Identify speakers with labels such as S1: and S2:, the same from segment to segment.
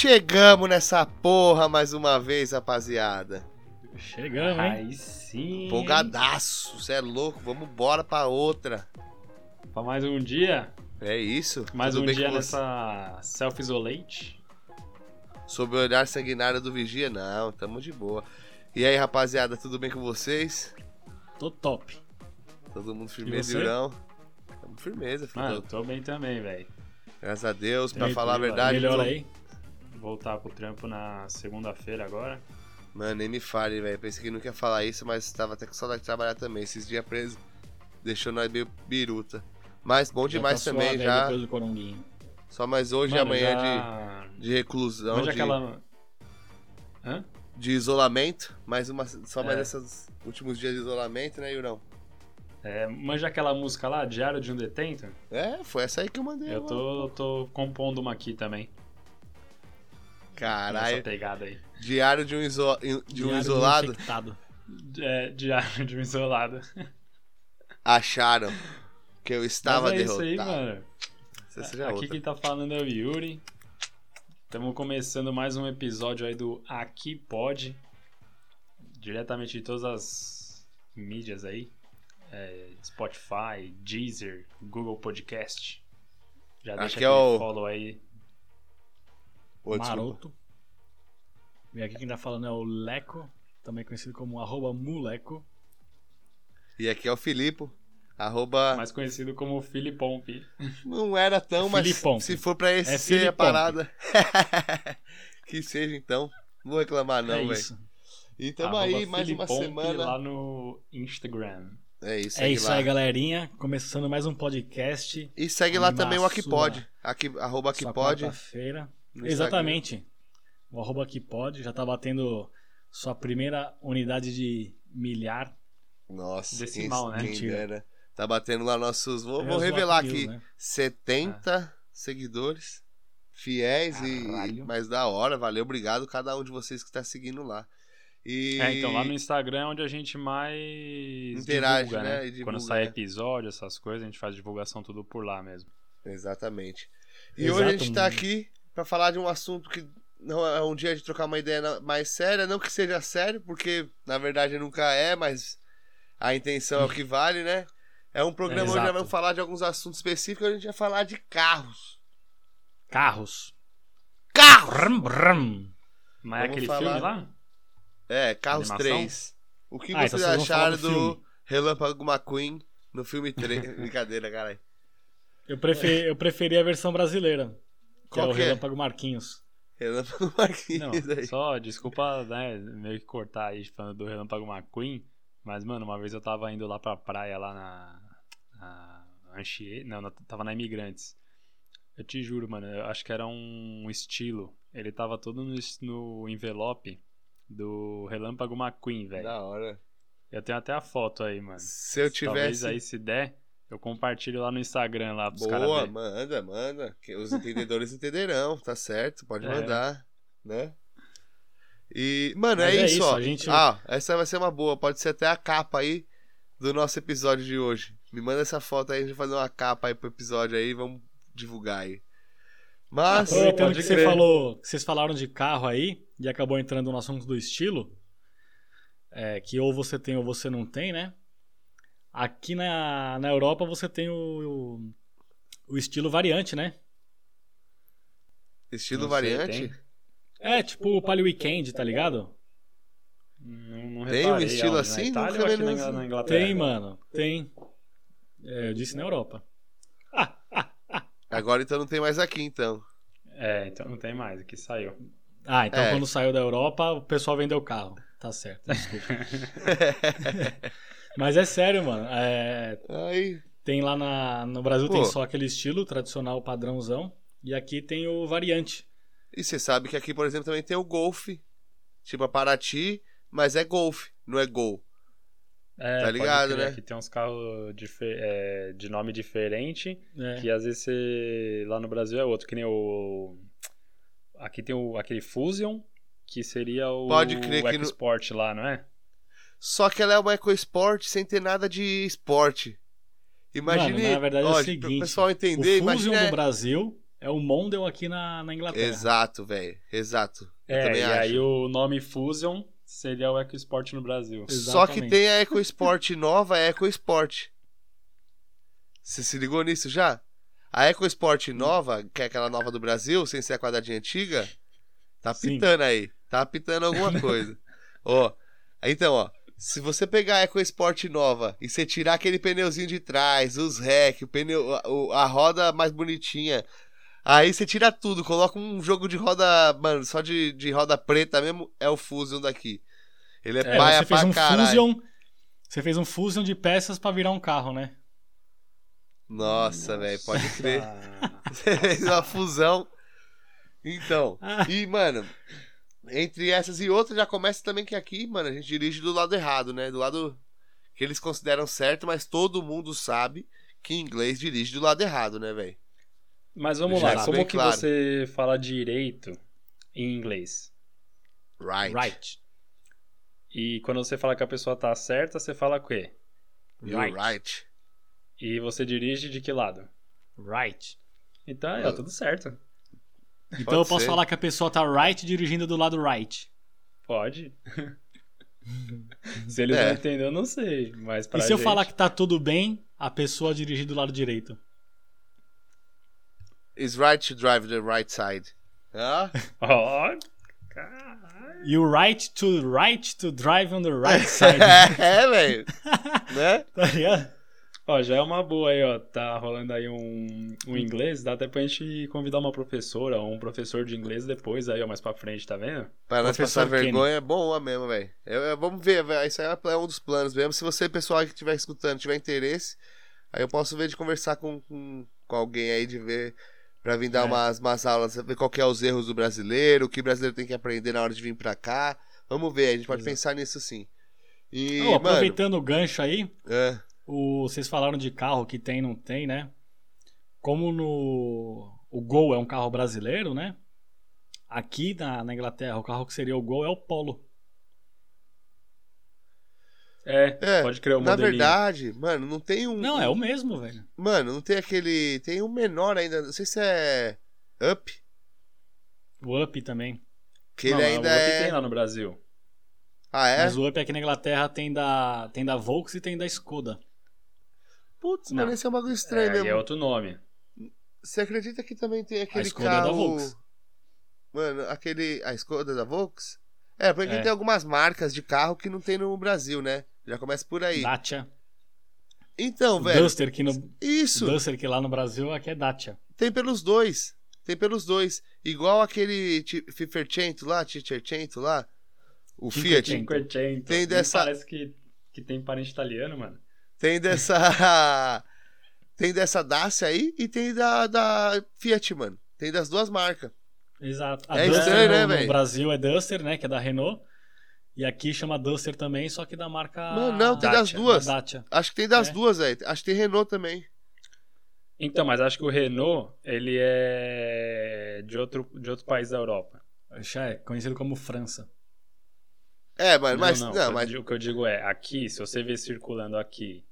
S1: Chegamos nessa porra mais uma vez, rapaziada.
S2: Chegamos, hein?
S3: Aí sim.
S1: Empolgadaço, você é louco, vamos embora pra outra.
S3: Pra mais um dia.
S1: É isso.
S3: Mais
S1: Tudo
S3: um dia nessa self-isolate.
S1: Sob o olhar sanguinário do Vigia, não, tamo de boa. E aí, rapaziada, tudo bem com vocês?
S2: Tô top.
S1: Todo mundo firmeza? Yurão? Tamo firmeza, filho.
S3: Mano, tô bem também, velho.
S1: Graças a Deus, pra falar a verdade.
S2: Melhor
S1: tô-
S2: aí.
S3: Voltar pro trampo na segunda-feira agora.
S1: Mano, nem me fale, velho. Pensei que não ia falar isso, mas tava até com saudade de trabalhar também. Esses dias preso deixou nós meio biruta. Mas bom demais
S2: Já tá
S1: também, já.
S2: Depois do coronguinho.
S1: Só mais hoje e
S3: Mano,
S1: amanhã
S3: já...
S1: de, de reclusão,
S3: Manja
S1: de,
S3: aquela... Hã?
S1: de isolamento. Mais uma, só mais
S3: É.
S1: esses últimos dias de isolamento, né, Yurão?
S3: É, manja aquela música lá, Diário de um Detento?
S1: É, foi essa aí que eu mandei.
S3: Eu tô, tô compondo uma aqui também.
S1: Caralho,
S3: pegada aí.
S1: diário de um, iso- de um
S2: Diário
S1: isolado.
S2: infectado.
S3: É, Diário de um Isolado.
S1: Acharam que eu estava
S3: Mas é
S1: derrotado.
S3: isso aí, mano.
S1: Essa
S3: Aqui
S1: outra.
S3: quem tá falando é o Yuri. Estamos começando mais um episódio aí do Aqui Pode. Diretamente de todas as mídias aí. É, Spotify, Deezer, Google Podcast. Já deixa
S1: é
S3: aquele
S1: o-
S3: follow aí.
S1: Ô, desculpa.
S2: Maroto. E aqui quem tá falando é o Leco, também conhecido como arroba Muleco.
S1: E aqui é o Filipe. Arroba.
S3: Mais conhecido como Filipomp.
S1: Não era tão, mas
S2: Filipomp.
S1: se for pra esse
S2: É
S1: ser a parada. que seja então. Não vou reclamar, não,
S2: é
S1: velho.
S2: isso.
S1: E tamo
S3: Arroba
S1: aí, mais uma
S3: Filipomp
S1: semana.
S3: lá no Instagram.
S1: É isso,
S2: É isso
S1: lá.
S2: aí, galerinha. Começando mais um podcast.
S1: E segue lá também o Aquipod. Aqui, arroba Aquipod.
S2: quarta-feira.
S1: No
S2: Exatamente. O arroba aqui pode. Já tá batendo sua primeira unidade de milhar.
S1: Nossa,
S3: Decimal,
S1: quem,
S3: né?
S1: quem dera. Tá batendo lá nossos. Vou, vou
S2: Meus
S1: revelar aqui.
S2: né?
S1: 70 seguidores. Fiéis e.
S2: Caralho.
S1: Mas da hora, valeu, obrigado cada um de vocês que tá seguindo lá. E.
S3: É, então lá no Instagram é onde a gente mais
S1: Interage,
S3: divulga,
S1: né?
S3: né?
S1: E divulga,
S3: Quando sai
S1: né?
S3: episódio, essas coisas, a gente faz divulgação tudo por lá mesmo.
S1: Exatamente. E
S2: Exato.
S1: hoje a gente tá aqui pra falar de um assunto que não é um dia de trocar uma ideia mais séria, não que seja sério, porque na verdade nunca é, mas a intenção é o que vale, né? É um programa onde
S2: Exato.
S1: nós vamos falar de alguns assuntos específicos, a gente vai falar de carros.
S2: Carros.
S1: Carros!
S2: Brum, brum.
S3: Mas é aquele
S1: falar-
S3: filme lá?
S1: É, Carros
S3: Animação?
S1: 3. O que
S2: Ah, então
S1: vocês
S2: falar
S1: acharam
S2: do
S1: do. Relâmpago McQueen no filme 3? Brincadeira, caralho.
S2: Eu preferi, eu preferi a versão brasileira. Que
S1: Qual
S2: é o
S1: que é?
S2: Relâmpago Marquinhos.
S1: Relâmpago
S3: Não,
S1: Marquinhos aí.
S3: só, desculpa, né, meio que cortar aí falando do Relâmpago McQueen, mas, mano, uma vez eu tava indo lá pra praia lá na... na Anchieta, não, na- tava na Imigrantes. Eu te juro, mano, eu acho que era um estilo. Ele tava todo no, no envelope do Relâmpago McQueen, velho.
S1: Da hora.
S3: Eu tenho até a foto aí, mano.
S1: Se eu
S3: Talvez
S1: tivesse.
S3: aí, se der, eu compartilho lá no Instagram lá pros caras
S1: Boa, manda, manda. Que os entendedores entenderão, tá certo? Pode
S3: É.
S1: mandar, né? E, mano, é,
S2: é
S1: isso, ó.
S2: a gente-
S1: Ah, essa vai ser uma boa. Pode ser até a capa aí do nosso episódio de hoje. Me manda essa foto aí, a gente vai fazer uma capa aí pro episódio aí, vamos divulgar aí. Mas,
S2: Aproveitando que você falou, que vocês falaram de carro aí e acabou entrando no assunto do estilo, é, que ou você tem ou você não tem, né? Aqui na, na Europa você tem o, o, o estilo variante, né?
S1: estilo
S3: Não sei,
S1: variante?
S3: tem?
S2: É, tipo o Palio Weekend, tá ligado?
S3: Não, não
S1: Tem um estilo assim?
S3: Na Itália
S1: Nunca
S3: na, na Inglaterra?
S2: Tem, mano, tem. É, eu disse na Europa.
S1: Agora então não tem mais aqui, então.
S3: É, então não tem mais, aqui saiu.
S2: Ah, então
S1: É.
S2: quando saiu da Europa, o pessoal vendeu o carro. Tá certo, desculpa. Mas é sério, mano. É,
S1: aí,
S2: Tem lá na, no Brasil
S1: Pô.
S2: tem só aquele estilo tradicional padrãozão e aqui tem o variante.
S1: e você sabe que aqui, por exemplo, também tem o Golf. Tipo a Paraty, mas é Golf, não é Gol.
S3: É,
S1: Tá ligado, né?
S3: Aqui tem uns carros dife- é, de nome diferente,
S2: né?
S3: que às vezes você- lá no Brasil é outro, que nem o... Aqui tem o, aquele Fusion, que seria o
S1: Pode crer que no-
S3: EcoSport lá, não é?
S1: Só que ela é uma EcoSport sem ter nada de esporte. Imagine,
S2: Mano, na verdade é o seguinte,
S1: pessoal entender,
S2: o Fusion
S1: imagina
S2: do Brasil é o Mondel aqui na, na Inglaterra.
S1: Exato, velho. Exato.
S3: É, e
S1: acho.
S3: aí o nome Fusion seria o EcoSport no Brasil.
S1: Só que
S2: Exatamente.
S1: tem a EcoSport nova, a EcoSport. Você se ligou nisso já? A EcoSport nova, que é aquela nova do Brasil, sem ser a quadradinha antiga, tá
S2: Sim.
S1: pitando aí. Tá pitando alguma coisa. ó, então, ó. Se você pegar a EcoSport nova e você tirar aquele pneuzinho de trás, os rec, o pneu, a, a roda mais bonitinha, aí você tira tudo, coloca um jogo de roda, mano, só de, de roda preta mesmo, é o Fusion daqui. Ele é,
S2: É,
S1: paia
S2: você fez
S1: pra
S2: um
S1: caralho.
S2: fusion. Você fez um fusion de peças pra virar um carro, né?
S1: Nossa, velho, pode crer. Você fez uma fusão. Então,
S2: Ah.
S1: e, mano, entre essas e outras, já começa também que aqui, mano, a gente dirige do lado errado, né? Do lado que eles consideram certo, mas todo mundo sabe que inglês dirige do lado errado, né, velho?
S3: Mas vamos
S1: Já
S3: lá, como que
S1: claro.
S3: você fala direito em inglês?
S1: Right.
S2: Right.
S3: E quando você fala que a pessoa tá certa, você fala o quê?
S2: Right.
S1: right.
S3: E você dirige de que lado?
S2: Right.
S3: Então, é, tudo certo.
S2: Então eu posso
S1: ser.
S2: falar que a pessoa tá right dirigindo do lado right.
S3: Pode. Se eles
S1: É.
S3: não entenderam, eu não sei. Mas pra
S2: e se eu
S3: gente-
S2: falar que tá tudo bem, a pessoa dirigir do lado direito?
S1: It's right to drive the right side. Ah?
S3: Ó, caralho.
S2: You right to right to drive on the right side.
S1: é, velho. né?
S2: tá ligado?
S3: Ó, já é uma boa aí, ó. Tá rolando aí um, um inglês. Dá até pra gente convidar uma professora ou um professor de inglês depois aí, ó, mais pra frente, tá vendo?
S1: Pra nós
S2: Professor
S1: passar vergonha é bom mesmo, velho. Vamos ver, véio, isso aí é um dos planos mesmo. Se você, pessoal que estiver escutando, tiver interesse, aí eu posso ver de conversar com, com, com alguém aí, de ver, pra vir dar
S2: É.
S1: umas, umas aulas, ver qual é os erros do brasileiro, o que o brasileiro tem que aprender na hora de vir pra cá. Vamos ver, a gente pode
S2: Exato.
S1: pensar nisso sim. E, mano,
S2: aproveitando o gancho aí,
S1: é,
S2: o, vocês falaram de carro que tem não tem, né? Como no o Gol é um carro brasileiro, né? Aqui na, na Inglaterra, o carro que seria o Gol é o Polo.
S3: É,
S1: É,
S3: pode criar o
S1: na
S3: modelinho.
S1: verdade, mano, não tem um.
S2: Não, é o mesmo, velho.
S1: Mano, não tem aquele. Tem um menor ainda, não sei se é. Up,
S2: O Up também.
S1: que
S3: Não,
S1: ele ainda
S3: o Up
S1: é.
S3: tem lá no Brasil.
S1: Ah, é?
S2: Mas o Up aqui na Inglaterra tem da, tem da Volks e tem da Skoda.
S1: Putz, mano, esse é um bagulho estranho
S3: É,
S1: mesmo.
S3: é outro nome.
S1: Você acredita que também tem aquele
S2: Skoda é da
S1: carro.
S2: Volks.
S1: Mano, aquele. A Skoda da Volks? É, porque
S2: É.
S1: tem algumas marcas de carro que não tem no Brasil, né? Já começa por aí.
S2: Dacia.
S1: Então,
S2: O
S1: velho.
S2: Duster que no
S1: Isso!
S2: Duster que lá no Brasil aqui é Dacia.
S1: Tem pelos dois. Tem pelos dois. Igual aquele Fifercento lá, Ticercento lá. O Fiat. Tem dessa-
S3: Parece que, que tem parente italiano, mano.
S1: Tem dessa. tem dessa Dacia aí e tem da, da Fiat, mano. Tem das duas marcas.
S2: Exato. A
S1: É
S2: Duster
S1: estranho,
S2: no,
S1: né,
S2: no
S1: velho?
S2: Brasil é Duster, né? Que é da Renault. E aqui chama Duster também, só que da marca.
S1: Mano, não, tem das
S3: Dacia,
S1: duas.
S2: Da Dacia.
S1: Acho que tem das
S2: É.
S1: duas, velho. Acho que tem Renault também.
S3: Então, mas acho que o Renault, ele é de outro, de outro país da Europa.
S2: Já é conhecido como França.
S1: É, mas.
S3: não,
S1: Não,
S3: o, que eu
S1: mas.
S3: digo- o que eu digo é, aqui, se você vê circulando aqui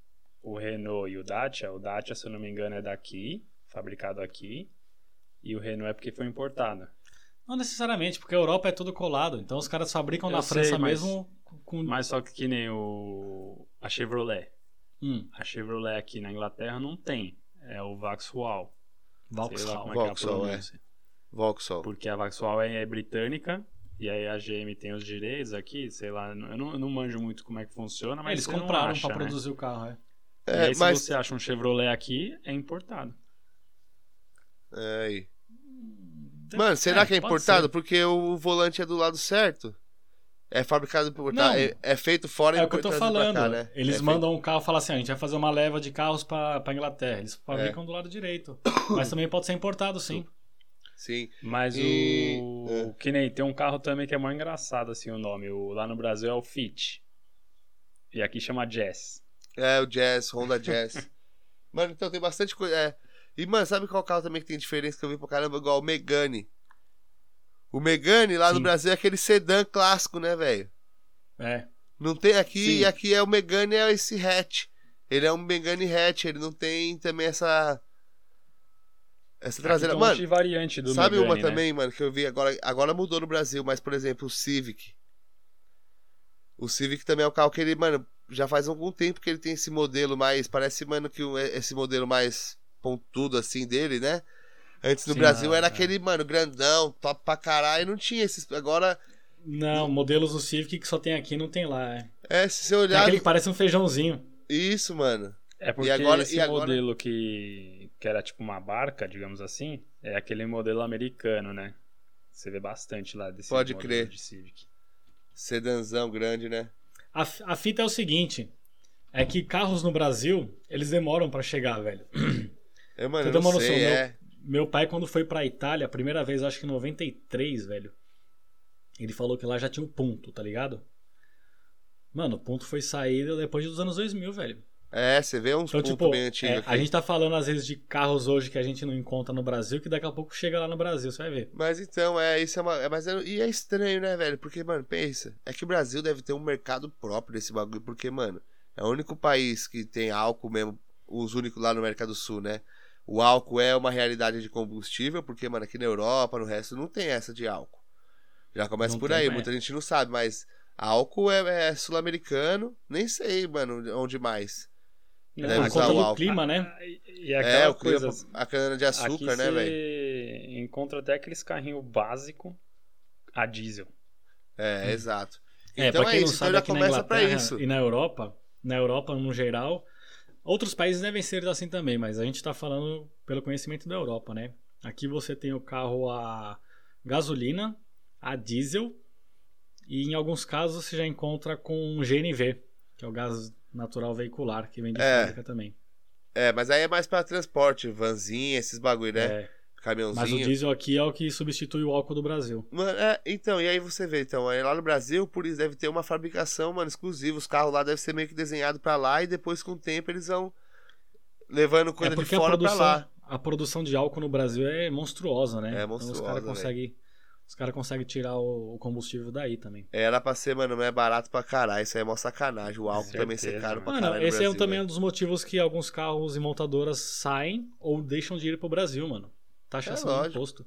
S3: o Renault e o Dacia, o Dacia, se eu não me engano, é daqui, fabricado aqui, e o Renault é porque foi importado.
S2: Não necessariamente, porque a Europa é tudo colado. Então os caras fabricam
S3: Eu
S2: na
S3: sei,
S2: França
S3: mas-
S2: mesmo com.
S3: Mas só que que nem o a Chevrolet.
S2: Hum,
S3: A Chevrolet aqui na Inglaterra não tem. É o Vauxhall.
S2: Vauxhall.
S3: é é
S1: Vauxhall, é. Vauxhall.
S3: Porque a Vauxhall é, é britânica e aí a GM tem os direitos aqui, sei lá, eu não, eu não manjo muito como é que funciona, mas
S2: Eles compraram pra
S3: né?
S2: produzir o carro, é.
S3: E
S1: É,
S3: aí, se
S1: mas.
S3: você acha um Chevrolet aqui, é importado.
S1: É aí. Mano, será que é importado?
S2: ser.
S1: Porque o volante é do lado certo. É fabricado por.
S2: Não.
S1: é, é feito fora e
S2: É o que eu tô falando.
S1: cá, né?
S2: Eles
S1: É
S2: mandam um carro e falam assim: "Ah, a gente vai fazer uma leva de carros pra, pra Inglaterra. Eles fabricam do lado direito. Mas também pode ser importado, sim.
S1: feito- Sim.
S3: Mas
S1: E-
S3: o. Que nem tem um carro também que é mais engraçado assim o nome. O, lá no Brasil é o Fit. E aqui chama Jazz.
S1: É, o Jazz, Honda Jazz. mano, então tem bastante coisa. É. E, mano, sabe qual carro também que tem diferença que eu vi pra caramba? Igual o Megane. O Megane lá no
S2: Sim.
S1: Brasil é aquele sedã clássico, né, velho?
S2: É.
S1: Não tem aqui,
S3: Sim.
S1: e aqui é o Megane, é esse hatch. Ele é um Megane hatch, ele não tem também essa. Essa
S3: Aqui
S1: traseira.
S3: um monte
S1: Mano,
S3: de variante do
S1: sabe uma
S3: Megane, né?
S1: também, mano, que eu vi agora. Agora mudou no Brasil, mas, por exemplo, o Civic. O Civic também é um carro que ele, mano, já faz algum tempo que ele tem esse modelo mais. Parece, mano, que o- esse modelo mais pontudo assim dele, né? Antes no
S2: Sim,
S1: Brasil
S3: ah,
S1: era
S3: é.
S1: aquele, mano, grandão, top pra caralho, não tinha esses. Agora,
S2: Não, modelos do Civic que só tem aqui não tem lá. É.
S1: é, se você
S2: Tem
S1: olhar.
S2: aquele que parece um feijãozinho.
S1: Isso, mano.
S3: É porque
S1: agora-
S3: esse
S1: e agora-
S3: modelo que, que era tipo uma barca, digamos assim, é aquele modelo americano, né? Você vê bastante lá desse
S1: Pode
S3: modelo
S1: crer.
S3: de Civic.
S1: Sedanzão grande, né?
S2: A, a fita é o seguinte: é que carros no Brasil, eles demoram pra chegar, velho.
S1: É, mano,
S2: Você
S1: eu
S2: tem
S1: sei,
S2: meu-
S1: é.
S2: Meu pai, quando foi pra Itália, a primeira vez, acho que em 93, velho. Ele falou que lá já tinha o ponto, tá ligado? Mano, o ponto foi saída depois dos anos 2000, velho.
S1: É, você vê uns
S2: Então,
S1: pontos
S2: tipo,
S1: bem antigos
S2: é, a gente tá falando às vezes de carros hoje que a gente não encontra no Brasil, que daqui a pouco chega lá no Brasil, você vai ver.
S1: Mas então, é, isso é uma. É, mas é, e é estranho, né, velho? Porque, mano, pensa. É que o Brasil deve ter um mercado próprio desse bagulho. Porque, mano, é o único país que tem álcool mesmo. Os únicos lá no América do Sul, né? O álcool é uma realidade de combustível. Porque, mano, aqui na Europa, no resto, não tem essa de álcool. Já começa
S2: Não
S1: por aí.
S2: é.
S1: Muita gente não sabe, mas álcool é, é sul-americano. Nem sei, mano, onde mais. Deve
S2: por
S1: usar
S2: conta
S1: o
S2: do
S1: álcool.
S2: clima, né?
S3: Ah, E, e
S1: É,
S3: aquela
S1: o clima,
S3: coisa.
S1: a cana de açúcar,
S3: aqui
S1: né, velho?
S3: você encontra até aqueles carrinhos básicos a diesel.
S1: É, exato.
S2: É,
S1: então
S2: pra
S1: é
S2: quem
S1: isso,
S2: não
S1: então
S2: sabe,
S1: já
S2: aqui na
S1: começa pra
S2: Inglaterra
S1: isso.
S2: e na Europa, na Europa no geral, outros países devem ser assim também, mas a gente tá falando pelo conhecimento da Europa, né? Aqui você tem o carro a gasolina, a diesel, e em alguns casos você já encontra com GNV, que é o gás natural veicular, que vem de
S1: É.
S2: fábrica também.
S1: É, mas aí é mais pra transporte, vanzinha, esses bagulho, né?
S2: É,
S1: Caminhãozinho.
S2: mas o diesel aqui é o que substitui o álcool do Brasil.
S1: Mano, é, então, e aí você vê, então, aí lá no Brasil, por isso deve ter uma fabricação, mano, exclusiva. Os carros lá devem ser meio que desenhados pra lá e depois com o tempo eles vão levando coisa
S2: é
S1: de fora pra
S2: produção,
S1: lá.
S2: a produção de álcool no Brasil é monstruosa, né?
S1: É
S2: Então os
S1: monstruosa,
S2: caras conseguem os cara conseguem tirar o, o combustível daí também.
S1: Era pra ser, mano, não é barato pra caralho. Isso aí é mó sacanagem. O álcool
S3: Certeza,
S1: também ser caro pra
S2: Mano,
S1: caralho. no
S2: esse é um,
S1: Brasil,
S2: também um dos motivos que alguns carros e montadoras saem ou deixam de ir pro Brasil, mano. Taxação
S1: É
S2: de
S1: lógico.
S2: imposto.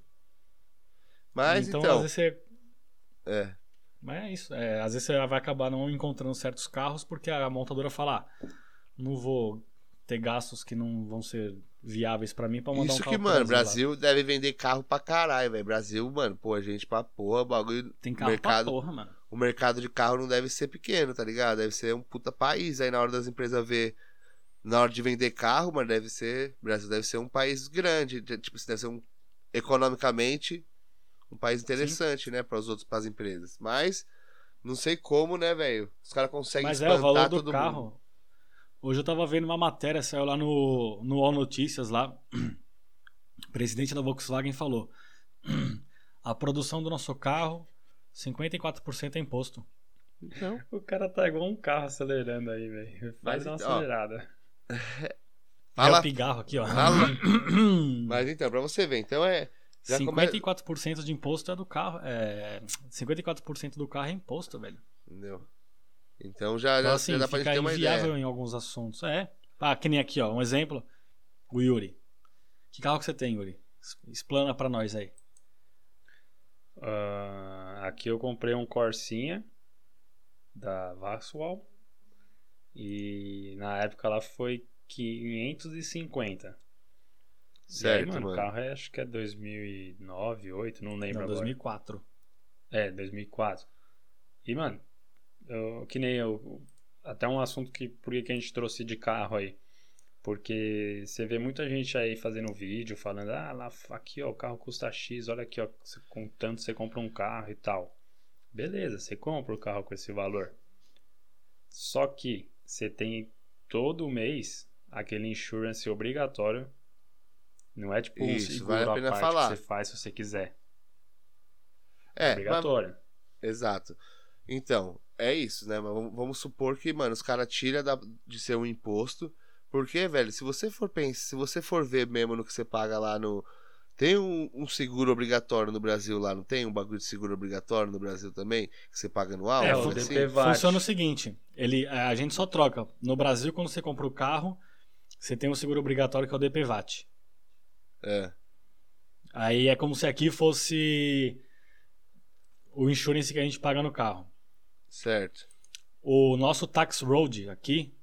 S1: Mas
S2: então,
S1: então.
S2: às vezes você.
S1: É.
S2: Mas é isso. é, às vezes você vai acabar não encontrando certos carros porque a montadora fala: ah, não vou ter gastos que não vão ser viáveis pra mim pra mandar um
S1: Isso
S2: carro
S1: que, mano,
S2: Brasil lá.
S1: Deve vender carro pra caralho, velho. Brasil, mano, pô, a gente pra porra, bagulho.
S2: Tem carro
S1: mercado,
S2: pra porra, mano.
S1: o mercado de carro não deve ser pequeno, tá ligado? Deve ser um puta país. Aí na hora das empresas ver. Na hora de vender carro, mano, deve ser. Brasil deve ser um país grande. de- Tipo, deve ser um. Economicamente, um país interessante, né? Para os outros, para as empresas. Mas. Não sei como, né, velho? Os caras conseguem
S2: Mas é, o valor do carro.
S1: mundo.
S2: Hoje eu tava vendo uma matéria, saiu lá no, no All Notícias lá. O presidente da Volkswagen falou: a produção do nosso carro, 54% é imposto.
S1: Então,
S3: O cara tá igual um carro acelerando aí, velho.
S1: Mas
S3: Faz uma
S1: então, ó,
S3: acelerada.
S2: É
S1: fala.
S2: o pigarro aqui, ó.
S1: Fala. Mas então, pra você ver, então é. Já come-
S2: 54% de imposto é do carro. É, 54% do carro é imposto, velho.
S1: Entendeu? Então já,
S2: Então,
S1: já,
S2: assim,
S1: já dá pra gente
S2: fica
S1: ter uma
S2: inviável
S1: ideia.
S2: em alguns assuntos. É. Ah, que nem aqui, ó. Um exemplo. O Yuri. Que carro que você tem, Yuri? Explana pra nós aí.
S3: Ah, aqui eu comprei um Corsinha da Vauxhall e na época lá foi 550.
S1: Certo,
S3: e aí, mano,
S1: mano.
S3: o carro é, acho que é 2009, 2008, não lembro
S2: Não,
S3: agora.
S2: 2004.
S3: É, 2004. E, mano, eu, que nem eu. Até um assunto que. Por que a gente trouxe de carro aí? Porque você vê muita gente aí fazendo vídeo falando: ah, lá, aqui ó, o carro custa X, olha aqui ó, com tanto você compra um carro e tal. Beleza, você compra o carro com esse valor. Só que você tem todo mês aquele insurance obrigatório. Não é tipo um
S1: Isso,
S3: seguro
S1: vale a pena
S3: parte
S1: falar.
S3: que você faz se você quiser.
S1: É, mas-
S3: obrigatório.
S1: exato. Então, é isso, né? Mas vamos, supor que, mano, os caras tiram de ser um imposto. Porque, velho, se você for pensar, se você for ver mesmo no que você paga lá no. Tem um, um seguro obrigatório no Brasil lá, não tem um bagulho de seguro obrigatório no Brasil também? Que você paga anual?
S2: É, o
S1: assim?
S3: DPVAT.
S2: Funciona o seguinte: ele, a gente só troca. No Brasil, quando você compra o carro, você tem um seguro obrigatório que é o DPVAT.
S1: É.
S2: Aí é como se aqui fosse o insurance que a gente paga no carro.
S1: Certo.
S2: O nosso tax road aqui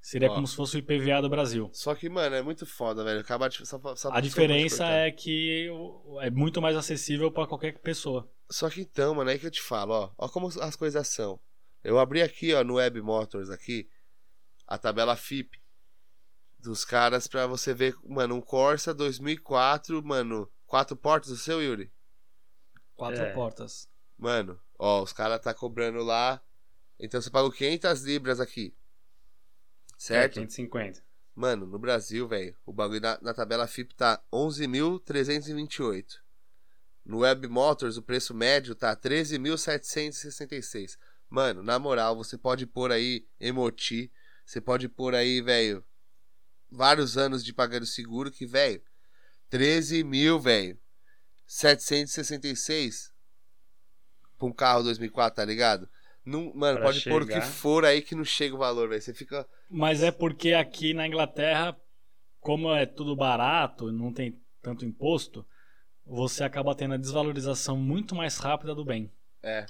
S2: seria
S1: Ó.
S2: como se fosse o IPVA do Brasil.
S1: Só que, mano, é muito foda, velho. Acaba de. Só, só,
S2: A diferença é que é muito mais acessível para qualquer pessoa.
S1: Só que então, mano, aí que eu te falo, ó. Ó como as coisas são. Eu abri aqui, ó, no Web Motors aqui, a tabela FIP dos caras pra você ver, mano, um Corsa 2004, mano, quatro portas o seu, Yuri?
S2: Quatro
S3: É.
S2: portas.
S1: Mano, ó, os caras tá cobrando lá. Então você pagou 500 libras aqui.
S3: É,
S1: Certo?
S3: 550.
S1: Mano, no Brasil, velho, o bagulho na, na tabela FIP tá 11.328. No Web Motors, o preço médio tá 13.766. Mano, na moral, você pode pôr aí Emoti, você pode pôr aí, velho, vários anos de pagando seguro que, velho, 13 mil, velho, 766 pra um carro 2004, tá ligado? Não, mano,
S3: Pra
S1: pode pôr o que for aí que não chega o valor, velho. Você fica
S2: Mas é porque aqui na Inglaterra, como é tudo barato, não tem tanto imposto, você acaba tendo a desvalorização muito mais rápida do bem.
S1: É.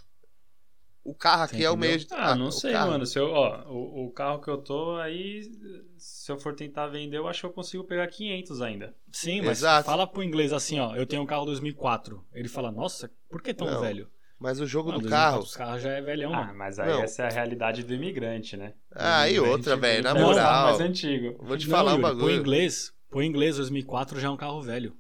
S1: O carro aqui é o meio de.
S3: Ah, não
S1: o
S3: sei,
S1: carro-
S3: mano. Se eu, ó, o, o carro que eu tô aí, se eu for tentar vender, eu acho que eu consigo pegar 500 ainda.
S2: Sim, mas
S1: Exato.
S2: fala pro inglês assim, ó, eu tenho um carro 2004. Ele fala, nossa, por que tão
S1: Não,
S2: velho?
S1: Mas o jogo
S2: Mano,
S1: do
S2: 2004,
S1: carro.
S2: Os carros já é velhão,
S3: Ah,
S2: mano.
S3: mas aí
S1: Não.
S3: essa é a realidade do imigrante, né?
S1: Ah,
S3: O
S1: e
S3: imigrante
S1: outra, velho, na
S3: com um carro
S1: moral.
S3: mais antigo.
S1: Vou te
S2: Não,
S1: falar um
S2: Yuri, Pro
S1: bagulho.
S2: inglês, pro inglês 2004 já é um carro velho.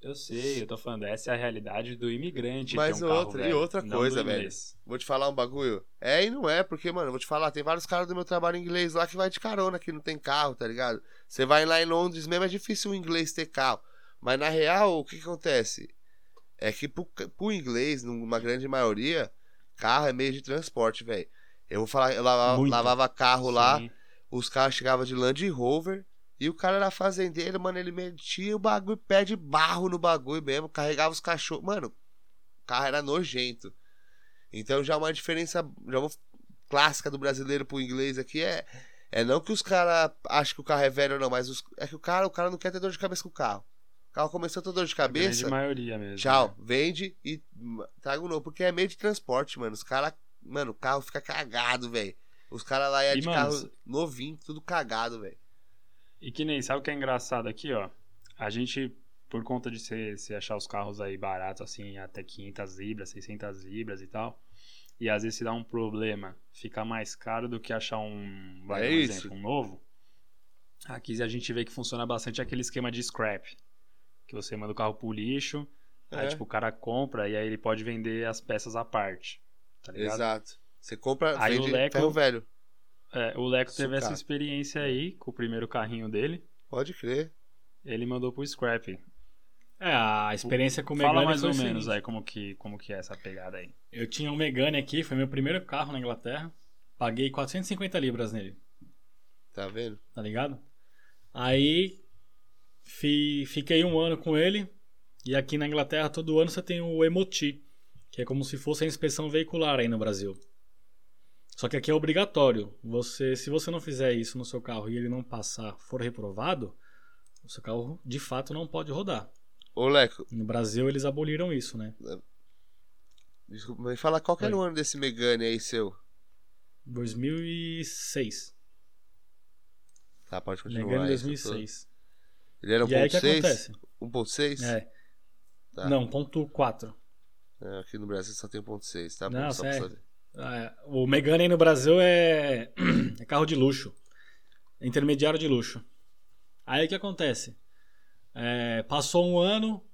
S3: Eu sei, eu tô falando, essa é a realidade do imigrante.
S1: Mas
S3: um carro
S1: outra- e
S3: velho,
S1: outra
S3: não
S1: coisa, velho. Vou te falar um bagulho. É e não é, porque, mano, vou te falar, tem vários caras do meu trabalho em inglês lá que vai de carona, que não tem carro, tá ligado? Você vai lá em Londres mesmo, é difícil o inglês ter carro. Mas na real, o que, que acontece? É que pro, pro inglês, numa grande maioria, carro é meio de transporte, velho. Eu vou falar, eu lavava, lavava carro lá,
S3: Sim.
S1: os caras chegavam de Land Rover e o cara era fazendeiro, mano, ele metia o bagulho, pé de barro no bagulho mesmo, carregava os cachorros. Mano, o carro era nojento. Então já uma diferença, já vou clássica do brasileiro pro inglês aqui é é não que os caras acham que o carro é velho ou não, mas os- é que o cara, o cara não quer ter dor de cabeça com o carro. Carro começou a ter dor de
S3: A grande
S1: cabeça.
S3: maioria mesmo.
S1: Tchau,
S3: né?
S1: vende e traga um novo. Porque é meio de transporte, mano. Os caras. Mano, o carro fica cagado, velho. Os caras lá é
S3: E,
S1: de
S3: mano,
S1: carro novinho, tudo cagado, velho.
S3: E que nem, sabe o que é engraçado aqui, ó? A gente, por conta de você achar os carros aí baratos, assim, até 500 libras, 600 libras e tal, e às vezes se dá um problema, fica mais caro do que achar um, vai,
S1: É
S3: um exemplo, um novo. Aqui a gente vê que funciona bastante aquele esquema de scrap, que você manda o carro pro lixo, aí
S1: É.
S3: tipo o cara compra e aí ele pode vender as peças à parte, tá ligado?
S1: Exato. Você compra,
S3: Aí
S1: vende
S3: o Leco-
S1: ferro velho.
S3: É, o Leco teve essa experiência aí com o primeiro carrinho dele,
S1: Pode crer.
S3: ele mandou pro scrap.
S2: É, a experiência com o
S3: Fala
S2: Megane
S3: mais
S2: foi
S3: ou
S2: o
S3: menos
S2: seguinte.
S3: aí como que, como que é essa pegada aí.
S2: Eu tinha um Megane aqui, foi meu primeiro carro na Inglaterra. Paguei 450 libras nele,
S1: Tá vendo?
S2: tá ligado? Aí fiquei um ano com ele. E aqui na Inglaterra, todo ano você tem o Emoti, que é como se fosse a inspeção veicular aí no Brasil. Só que aqui é obrigatório. Você, se você não fizer isso no seu carro e ele não passar, for reprovado, o seu carro de fato não pode rodar.
S1: Ô, Leco,
S2: No Brasil eles aboliram isso, né?
S1: desculpa, me fala qual que era
S2: Oi.
S1: o ano desse Megane aí seu.
S2: 2006.
S1: Tá, pode continuar.
S2: Megane
S1: aí, só tô-
S2: 2006.
S1: Ele era
S2: E aí o que
S1: 1.6?
S2: acontece?
S1: 1.6?
S2: É.
S1: Tá.
S2: Não, ponto 4.
S1: É, aqui no Brasil só tem 1.6, tá
S2: Não, sério.
S1: saber.
S2: É, o Megane aí no Brasil é... é carro de luxo. É intermediário de luxo. Aí o que acontece? É, passou um ano,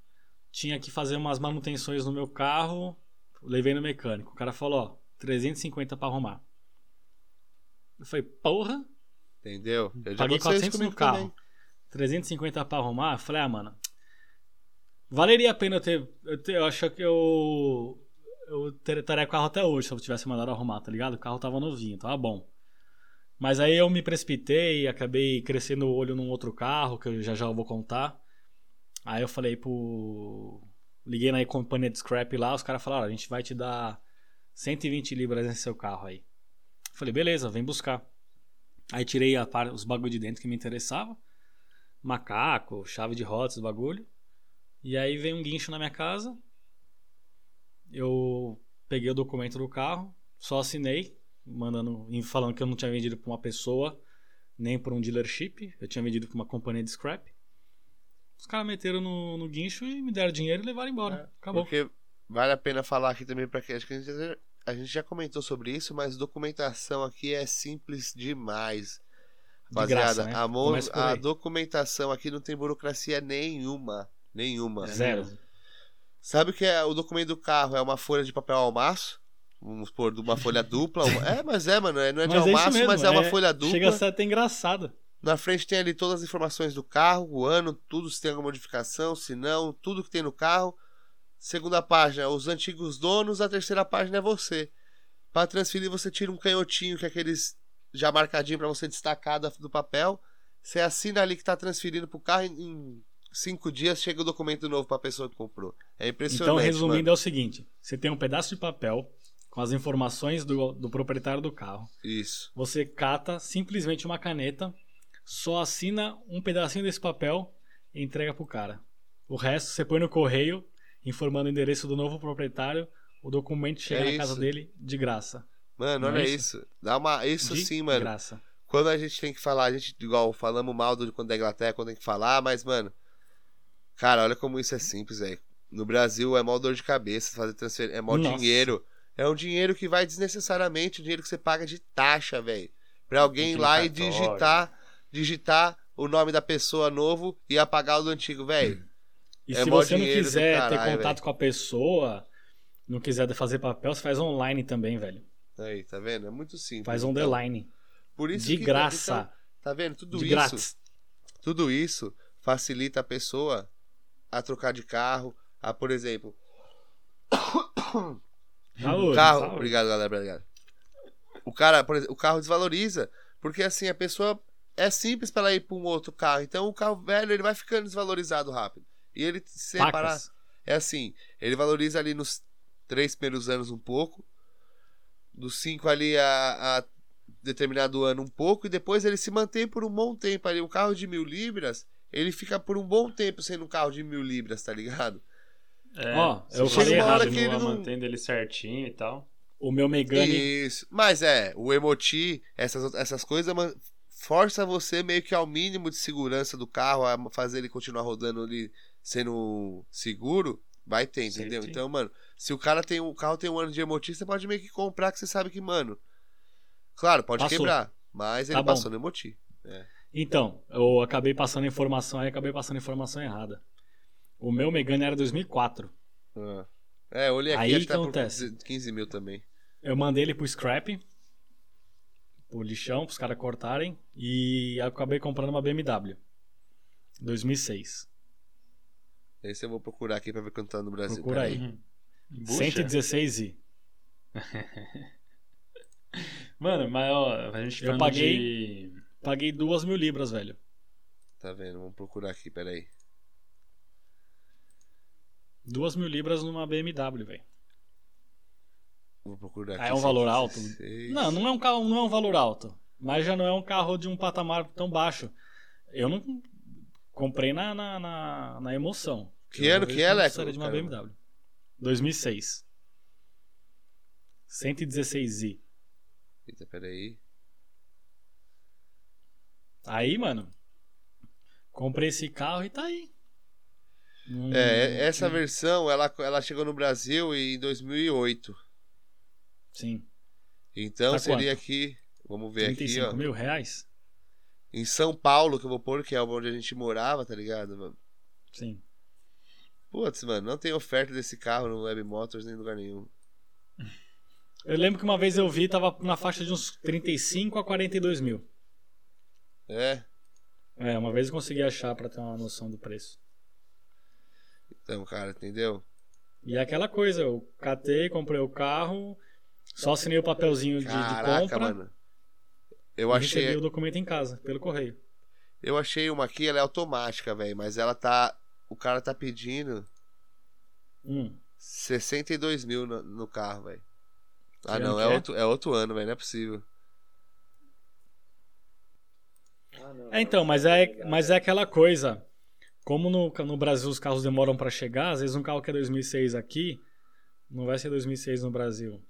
S2: tinha que fazer umas manutenções no meu carro, levei no mecânico. O cara falou, ó, 350 pra arrumar. Eu falei, porra,
S1: Entendeu? Eu já
S2: paguei
S1: aconteceu isso
S2: 400 no carro.
S1: também.
S2: 350 pra arrumar. Falei, ah, mano. Valeria a pena eu ter. Eu, ter, eu acho que eu. Eu estaria o carro até hoje se eu tivesse mandado arrumar, tá ligado? O carro tava novinho, tava bom. Mas aí eu me precipitei acabei crescendo o olho num outro carro, que eu já já vou contar. Aí eu falei pro. Liguei na companhia de scrap lá, os caras falaram: a gente vai te dar 120 libras nesse seu carro aí. Falei, beleza, vem buscar. Aí tirei os bagulho de dentro que me interessava. Macaco, chave de rodas, bagulho. E aí veio um guincho na minha casa. Eu peguei o documento do carro, só assinei, mandando, falando que eu não tinha vendido para uma pessoa, nem para um dealership, eu tinha vendido para uma companhia de scrap. Os caras meteram no, no guincho e me deram dinheiro e levaram embora.
S1: É,
S2: Acabou.
S1: Porque vale a pena falar aqui também para que acho que a gente, a gente já comentou sobre isso, mas documentação aqui é simples demais. Rapaziada,
S2: né?
S1: a, mo-
S2: Começa por
S1: a documentação aqui não tem burocracia nenhuma. Nenhuma.
S2: Zero.
S1: Sabe o que é o documento do carro? É uma folha de papel almaço? Vamos supor, de uma folha dupla. uma- É, mas é, mano. é- Não é de
S2: Mas é
S1: almaço,
S2: mesmo,
S1: mas é uma
S2: é-
S1: folha dupla.
S2: Chega a ser até engraçado.
S1: Na frente tem ali todas as informações do carro, o ano, tudo, se tem alguma modificação, se não, tudo que tem no carro. Segunda página, os antigos donos, a terceira página é você. Para transferir, você tira um canhotinho, que é aqueles já marcadinho para você destacar do papel. Você assina ali que tá transferindo pro carro em em cinco dias chega o documento novo para a pessoa que comprou. É impressionante.
S2: Então, resumindo,
S1: mano.
S2: é o seguinte: você tem um pedaço de papel com as informações do, do proprietário do carro.
S1: Isso.
S2: Você cata simplesmente uma caneta, só assina um pedacinho desse papel e entrega pro cara. O resto você põe no correio, informando o endereço do novo proprietário, o documento chega
S1: É
S2: na casa dele de graça.
S1: Mano,
S2: Não é
S1: olha
S2: isso?
S1: isso. Dá uma. Isso
S2: de
S1: sim, mano.
S2: graça.
S1: Quando a gente tem que falar, a gente, igual, falamos mal do quando da Inglaterra, quando tem que falar, mas, mano. Cara, olha como isso é simples, velho. No Brasil é mó dor de cabeça fazer transferência. É mó
S2: Nossa.
S1: dinheiro. É um dinheiro que vai desnecessariamente, o dinheiro que você paga de taxa, velho. Pra alguém ir lá e digitar, digitar o nome da pessoa novo e apagar o do antigo, velho.
S2: E
S1: É
S2: se você não quiser ter contato com a pessoa, não quiser fazer papel, você faz online também, velho.
S1: Aí, tá vendo? É muito simples.
S2: Faz on the
S1: então. Por isso
S2: De
S1: que-
S2: graça.
S1: então, tá vendo? Tudo
S2: de
S1: isso.
S2: grátis.
S1: Tudo isso facilita a pessoa a trocar de carro, a, por exemplo,
S2: Saúde,
S1: o carro.
S2: saúde.
S1: Obrigado, galera, obrigado. O cara, por exemplo, o carro desvaloriza, porque assim a pessoa é simples para ela ir para um outro carro. Então o carro velho ele vai ficando desvalorizado rápido. E ele se reparar,
S2: Pacas.
S1: é assim, ele valoriza ali nos três primeiros anos um pouco, dos cinco ali a, a determinado ano um pouco, e depois ele se mantém por um bom tempo ali. Um carro de mil libras, ele fica por um bom tempo sendo um carro de mil libras, tá ligado?
S3: É,
S2: Ó, eu
S3: você
S2: falei
S1: errado. que ele não-
S3: mantendo ele certinho e tal.
S2: O meu Megane.
S1: Isso. Mas é, o emoti, essas, essas coisas força você meio que ao mínimo de segurança do carro, a fazer ele continuar rodando ali sendo seguro, vai ter, entendeu?
S3: Certinho.
S1: Então, mano, se o cara tem o carro tem um ano de emoti, você pode meio que comprar que você sabe que, mano. Claro, pode
S2: Passou.
S1: quebrar, mas ele
S2: Tá
S1: passou no emoti.
S2: Então, eu acabei passando informação aí, acabei passando informação errada. O meu Megane era 2004.
S1: Ah. É, eu olhei aqui,
S2: Aí
S1: acho que tá
S2: acontece.
S1: por 15 mil também.
S2: Eu mandei ele pro scrap, pro lixão, pros caras cortarem, e acabei comprando uma BMW. 2006.
S1: Esse eu vou procurar aqui pra ver quanto tá no Brasil.
S2: Procura aí.
S3: Uhum. Bucha.
S2: 116i.
S3: Mano, mas ó, a gente
S2: Eu paguei.
S3: de...
S2: Paguei duas mil libras, velho.
S1: Tá vendo? Vamos procurar aqui, peraí.
S2: Duas mil libras numa BMW, velho.
S1: Vou procurar
S2: Ah,
S1: aqui.
S2: é um valor alto?
S1: 116.
S2: Não, não é um carro, não é um valor alto. Mas já não é um carro de um patamar tão baixo. Eu não comprei na, na, na, na emoção.
S1: Que
S2: Eu
S1: ano que é,
S2: eu
S1: Leco?
S2: gostaria de uma. BMW. 2006. 116i.
S1: Eita, peraí.
S2: Aí, mano. Comprei esse carro e tá aí. Hum,
S1: É, essa versão, ela, ela chegou no Brasil em 2008.
S2: Sim.
S1: Então
S2: Tá
S1: seria
S2: quanto?
S1: aqui, vamos ver aqui,
S2: 35
S1: ó.
S2: mil reais?
S1: Em São Paulo, que eu vou pôr, que é onde a gente morava, tá ligado? mano?
S2: Sim.
S1: Putz, mano, não tem oferta desse carro no Web Motors nem em lugar nenhum.
S2: Eu lembro que uma vez eu vi, tava na faixa de uns 35 a 42 mil.
S1: É,
S2: É, uma vez eu consegui achar pra ter uma noção do preço.
S1: então, cara, entendeu?
S2: E é aquela coisa, eu catei, comprei o carro, só assinei o papelzinho de, de
S1: Caraca,
S2: compra
S1: mano. Eu
S2: e recebi
S1: achei,
S2: o documento em casa, pelo correio.
S1: eu achei uma aqui, ela é automática, velho, mas ela tá, o cara tá pedindo
S2: Hum,
S1: 62 mil no, no carro, velho. Ah, não, é
S2: é?
S1: outro, é outro ano, velho, não é possível.
S2: É, então, mas é, mas é aquela coisa. como no, no Brasil os carros demoram pra chegar, às vezes um carro que é 2006 aqui, não vai ser 2006 no Brasil.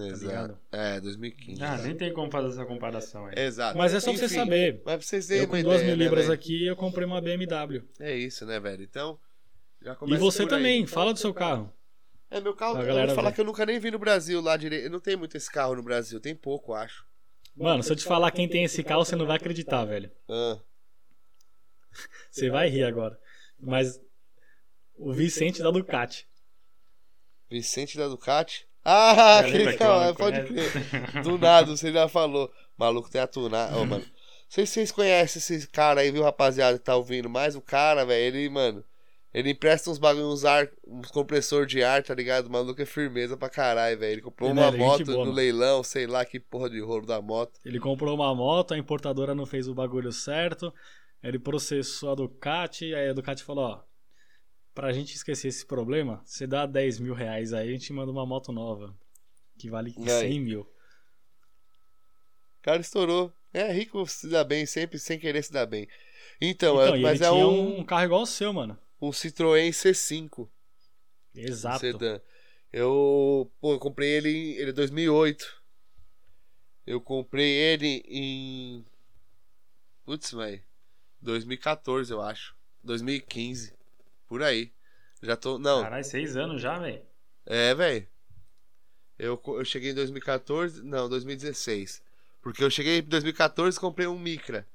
S1: Exato.
S2: ligado?
S1: é, 2015.
S3: Ah, nem tem como fazer essa comparação aí.
S1: Exato.
S2: Mas é só pra você
S1: Enfim,
S2: saber.
S1: Mas pra vocês terem
S2: Eu com 2
S1: ideia,
S2: mil
S1: né,
S2: libras
S1: velho?
S2: aqui, eu comprei uma BMW.
S1: É isso, né, velho? Então. já
S2: E
S1: começa
S2: você
S1: por aí.
S2: também, fala do seu carro.
S1: É, meu carro, eu
S2: galera
S1: vou falar que eu nunca nem vi no Brasil lá direito. Eu não tenho muito esse carro no Brasil, tem pouco, acho.
S2: Mano, se eu te falar quem tem esse carro, você não vai acreditar, velho.
S1: Ah,
S2: Você vai rir agora. Mas o Vicente da Ducati.
S1: Vicente da Ducati. Ah, aquele
S3: que
S1: cara, pode
S3: conhece?
S1: crer. Do nada, você já falou. Maluco tem a tunar. Ô, mano. Não sei se vocês conhecem esse cara aí, viu, rapaziada, que tá ouvindo. Mas o cara, velho, ele, mano. Ele empresta uns bagulho, uns ar, uns compressor de ar, tá ligado? O maluco é firmeza pra caralho, velho. Ele comprou
S2: Ele
S1: uma
S2: é
S1: moto
S2: boa,
S1: no
S2: mano.
S1: leilão, sei lá que porra de rolo da moto.
S2: Ele comprou uma moto, a importadora não fez o bagulho certo. Ele processou a Ducati, aí a Ducati falou, ó. Pra gente esquecer esse problema, você dá 10 mil reais aí, a gente manda uma moto nova. Que vale
S1: E aí?
S2: 100 mil.
S1: O cara estourou. É, rico se dá bem, sempre sem querer se dá bem. Então,
S2: Então,
S1: é, mas é um,
S2: um carro igual o seu, mano.
S1: um Citroën C5.
S2: Exato.
S1: sedã. Eu, pô, eu comprei ele em ele é 2008. Eu comprei ele em Putz, velho. 2014, eu acho. 2015. Por aí. Já tô, não.
S3: Caralho, seis anos já, velho.
S1: É, velho. Eu, eu cheguei em 2014, não, 2016. Porque eu cheguei em 2014 e comprei um Micra.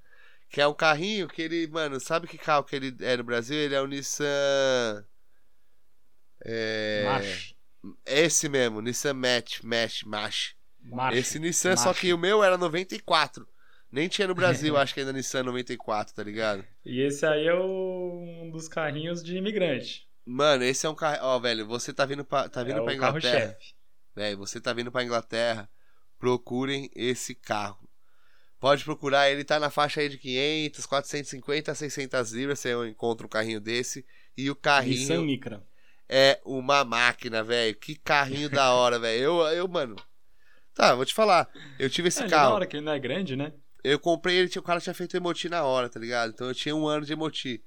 S1: Que é um carrinho que ele, mano, sabe que carro que ele é no Brasil? Ele é o Nissan. É. Esse mesmo, Nissan Match, Match, Match. Esse Nissan, só que o meu era 94. Nem tinha no Brasil, acho que ainda Nissan 94, tá ligado?
S3: E esse aí é o- um dos carrinhos de imigrante.
S1: Mano, esse é um carro. Ó, velho, você tá vindo pra, tá vindo
S3: é
S1: pra
S3: o
S1: Inglaterra. Velho, você tá vindo pra Inglaterra, procurem esse carro. Pode procurar, ele tá na faixa aí de 500, 450, 600 libras, você encontra um carrinho desse. E o
S2: Nissan
S1: carrinho
S2: Micra.
S1: é uma máquina, velho. Que carrinho da hora, velho. Eu, eu, mano. Tá, vou te falar. Eu tive esse
S3: É,
S1: carro.
S3: da hora que ele não é grande, né?
S1: Eu comprei ele, o cara tinha feito emoti na hora, tá ligado? Então eu tinha um ano de emoti.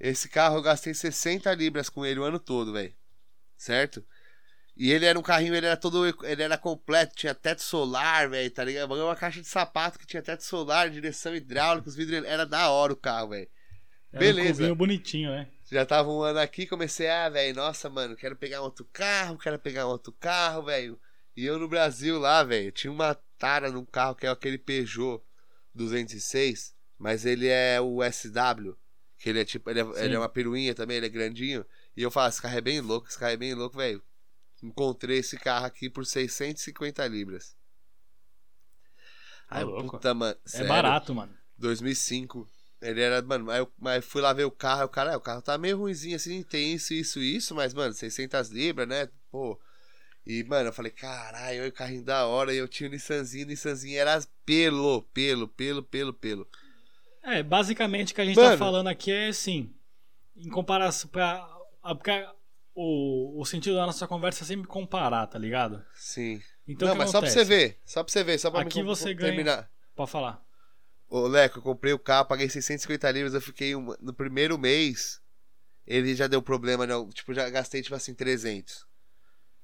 S1: Esse carro eu gastei 60 libras com ele o ano todo, velho. Certo? E ele era um carrinho, ele era todo. Ele era completo, tinha teto solar, velho, tá ligado? Uma caixa de sapato que tinha teto solar, direção hidráulica, os vidros. Era da hora o carro, velho. Beleza.
S2: Um bonitinho, né?
S1: Já tava um ano aqui, comecei, ah, velho, nossa, mano, quero pegar um outro carro, quero pegar outro carro, velho. E eu no Brasil lá, velho, tinha uma tara num carro que é aquele Peugeot 206, mas ele é o SW, que ele é tipo, ele é, ele é uma peruinha também, ele é grandinho. E eu falo, esse carro é bem louco, esse carro é bem louco, velho. Encontrei esse carro aqui por 650 libras. Aí,
S3: Ô, louco.
S1: puta, mano.
S2: É
S1: sério,
S2: barato, mano.
S1: 2005. Ele era, mano, mas eu, mas eu fui lá ver o carro, o cara, "É, o carro tá meio ruimzinho assim, tem isso, isso, isso, mas, mano, 600 libras, né? Pô. E, mano, eu falei, caralho, olha o carrinho da hora, e eu tinha o Nissanzinho, o Nissanzinho era pelo, pelo, pelo, pelo, pelo.
S2: É, basicamente o que a gente
S1: Mano.
S2: tá falando aqui é assim, em comparação pra, o, o sentido da nossa conversa é sempre comparar, tá ligado?
S1: Sim.
S2: Então
S1: Não, mas só pra
S2: acontece?
S1: você ver, só pra você ver, só pra
S2: Aqui
S1: me
S2: você ganha-
S1: terminar.
S2: Pode falar.
S1: Ô, Leco, eu comprei o carro, paguei 650 libras, eu fiquei um- no primeiro mês, ele já deu problema, né? Tipo, já gastei, tipo assim, 300.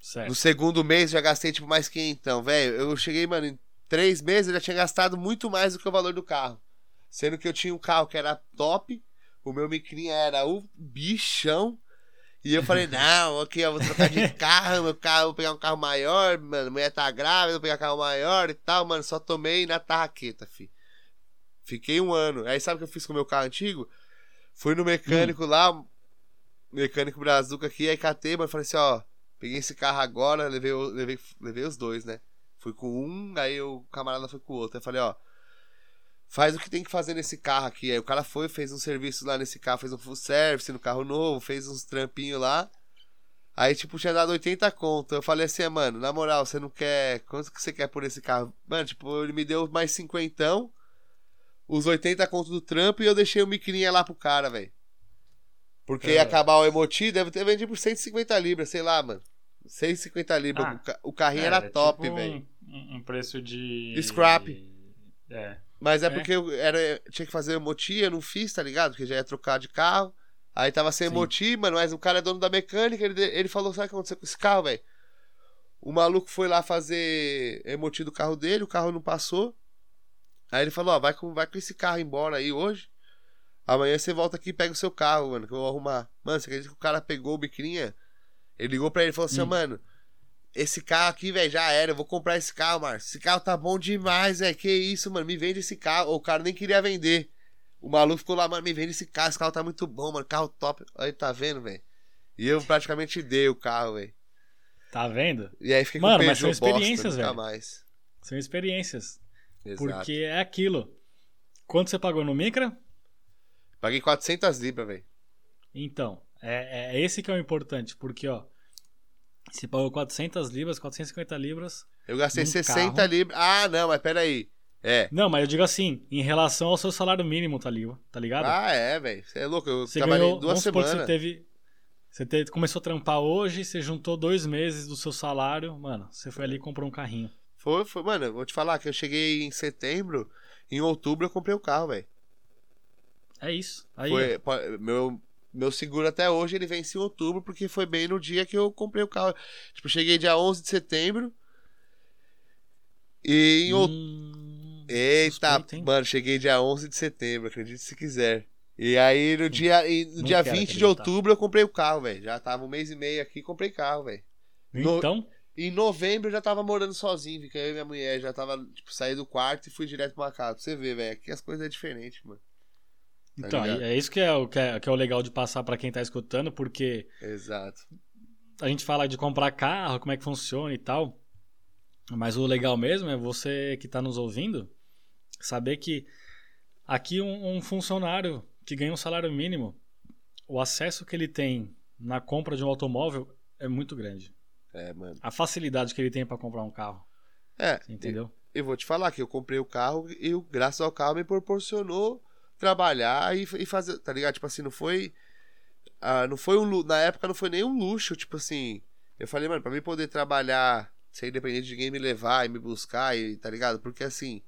S2: Certo.
S1: No segundo mês já gastei tipo mais que então, velho. Eu cheguei, mano, em três meses eu já tinha gastado muito mais do que o valor do carro. Sendo que eu tinha um carro que era top, o meu micrinha era o bichão. E eu falei, não, ok, eu vou trocar de carro, meu carro, vou pegar um carro maior, mano, mulher tá grávida, vou pegar carro maior e tal, mano, só tomei na tarraqueta, fi. Fiquei um ano. Aí sabe o que eu fiz com o meu carro antigo? Fui no mecânico lá, mecânico Brazuca aqui, aí catei, mano, falei assim, ó, peguei esse carro agora, levei, levei, levei os dois, né? Fui com um, aí o camarada foi com o outro. Aí falei, ó, faz o que tem que fazer nesse carro aqui. Aí o cara foi, fez um serviço lá nesse carro, fez um full service no carro novo, fez uns trampinhos lá. Aí, tipo, tinha dado 80 conto. Eu falei assim, mano, na moral, você não quer. Quanto que você quer por esse carro? Mano, tipo, ele me deu mais cinquentão, os 80 conto do trampo e eu deixei o micrinha lá pro cara, velho. Porque ia
S3: É.
S1: acabar o emoti, deve ter vendido por 150 libras, sei lá, mano. 150 libras.
S3: Ah.
S1: o, ca- o carrinho
S3: É,
S1: era
S3: é
S1: top,
S3: tipo
S1: velho.
S3: Um, um preço de.
S1: Scrap.
S3: É.
S1: Mas é,
S2: É.
S1: porque eu era, tinha que fazer moti, eu não fiz, tá ligado? Porque já ia trocar de carro. Aí tava sem
S2: Sim.
S1: emoji, mano, mas o cara é dono da mecânica, ele, ele falou, sabe o que aconteceu com esse carro, velho? O maluco foi lá fazer emoti do carro dele, o carro não passou. Aí ele falou, ó, vai com, vai com esse carro embora aí hoje. Amanhã você volta aqui e pega o seu carro, mano, que eu vou arrumar. Mano, você acredita que o cara pegou o biquinha? Ele ligou pra ele e falou assim,
S2: Hum.
S1: mano, esse carro aqui, velho, já era, eu vou comprar esse carro, Márcio. Esse carro tá bom demais, velho, que isso, mano, me vende esse carro. O cara nem queria vender. O maluco ficou lá, mano, me vende esse carro, esse carro tá muito bom, mano, carro top. Aí, tá vendo, velho? E eu praticamente dei o carro, velho.
S2: Tá vendo?
S1: E aí fiquei com
S2: Mano, mas são experiências,
S1: nunca
S2: velho.
S1: mais.
S2: São experiências.
S1: Exato.
S2: Porque é aquilo. Quanto você pagou no Micra?
S1: Paguei 400 libras, velho.
S2: Então, é, é esse que é o importante. Porque, ó, você pagou 400 libras, 450 libras.
S1: Eu gastei
S2: Num
S1: 60
S2: carro.
S1: libras. Ah, não, mas peraí. É.
S2: Não, mas eu digo assim, em relação ao seu salário mínimo, tá, li- tá ligado?
S1: Ah, é, velho. Você é louco. Eu
S2: você
S1: trabalhei
S2: ganhou,
S1: duas semanas.
S2: você teve. Você teve- começou a trampar hoje, você juntou dois meses do seu salário, mano, você foi ali e comprou um carrinho.
S1: Foi, foi, mano, eu vou te falar que eu cheguei em setembro, em outubro eu comprei o carro, velho.
S2: É isso. Aí,
S1: Foi, po- meu, meu seguro até hoje ele vence em outubro, porque foi bem no dia que eu comprei o carro. Tipo, cheguei dia 11 de setembro. E em.
S2: Hum,
S1: Eita,
S2: suspeito,
S1: mano, cheguei dia 11 de setembro, acredite se quiser. E aí no dia, e no
S2: Não
S1: dia
S2: quero
S1: 20 de
S2: acreditar.
S1: outubro eu comprei o carro, velho. Já tava um mês e meio aqui, comprei carro, velho. no-
S2: Então,
S1: Em novembro eu já tava morando sozinho, fica eu e minha mulher, já tava, tipo, saí do quarto e fui direto pra uma casa. Pra você ver, velho, aqui as coisas é diferente, mano. Tá
S2: então
S1: ligado?
S2: é isso que é, o, que, é, que é o legal de passar pra quem tá escutando, porque
S1: Exato.
S2: a gente fala de comprar carro, como é que funciona e tal. Mas o legal mesmo é você que tá nos ouvindo saber que aqui um, um funcionário que ganha um salário mínimo, o acesso que ele tem na compra de um automóvel é muito grande.
S1: É, mano.
S2: A facilidade que ele tem pra comprar um carro,
S1: É,
S2: entendeu?
S1: eu vou te falar que eu comprei o carro e eu, graças ao carro me proporcionou trabalhar e, e fazer, tá ligado? Tipo assim, não foi ah, não foi um na época não foi nem um luxo, tipo assim, eu falei, mano, pra mim poder trabalhar sem independente de ninguém me levar e me buscar e tá ligado? Porque assim,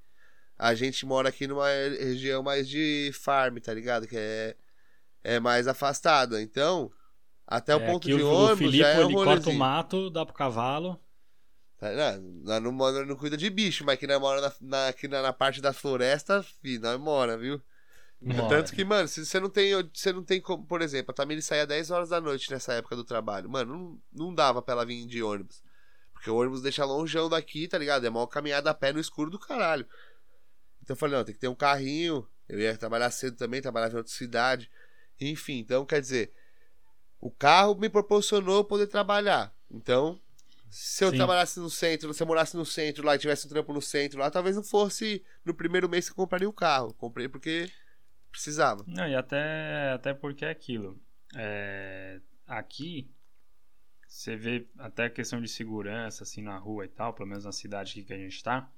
S1: a gente mora aqui numa região mais de farm, tá ligado? Que é é mais afastada. Então, até o
S2: É,
S1: ponto de
S2: o, o
S1: ônibus
S2: Filipe
S1: já é um
S2: ele corta o mato, dá pro cavalo.
S1: Tá, não, não, mora- não cuida de bicho, mas aqui nós mora na, na, aqui na, na parte da floresta, fi, nós mora, viu? Tanto que, mano, se você não tem. Você não tem como, por exemplo, a Tamiri saía 10 horas da noite nessa época do trabalho. Mano, não, não dava pra ela vir de ônibus. Porque o ônibus deixa longeão daqui, tá ligado? É maior caminhada a pé no escuro do caralho. Então eu falei, não, tem que ter um carrinho. Eu ia trabalhar cedo também, trabalhava em outra cidade. Enfim, então quer dizer, o carro me proporcionou poder trabalhar. Então, se eu
S2: Sim.
S1: trabalhasse no centro, se eu morasse no centro lá e tivesse um trampo no centro lá, talvez não fosse no primeiro mês que eu compraria o carro. Comprei porque precisava.
S3: Não, e até, até porque é aquilo. É, aqui, você vê até a questão de segurança, assim, na rua e tal, pelo menos na cidade que a gente tá,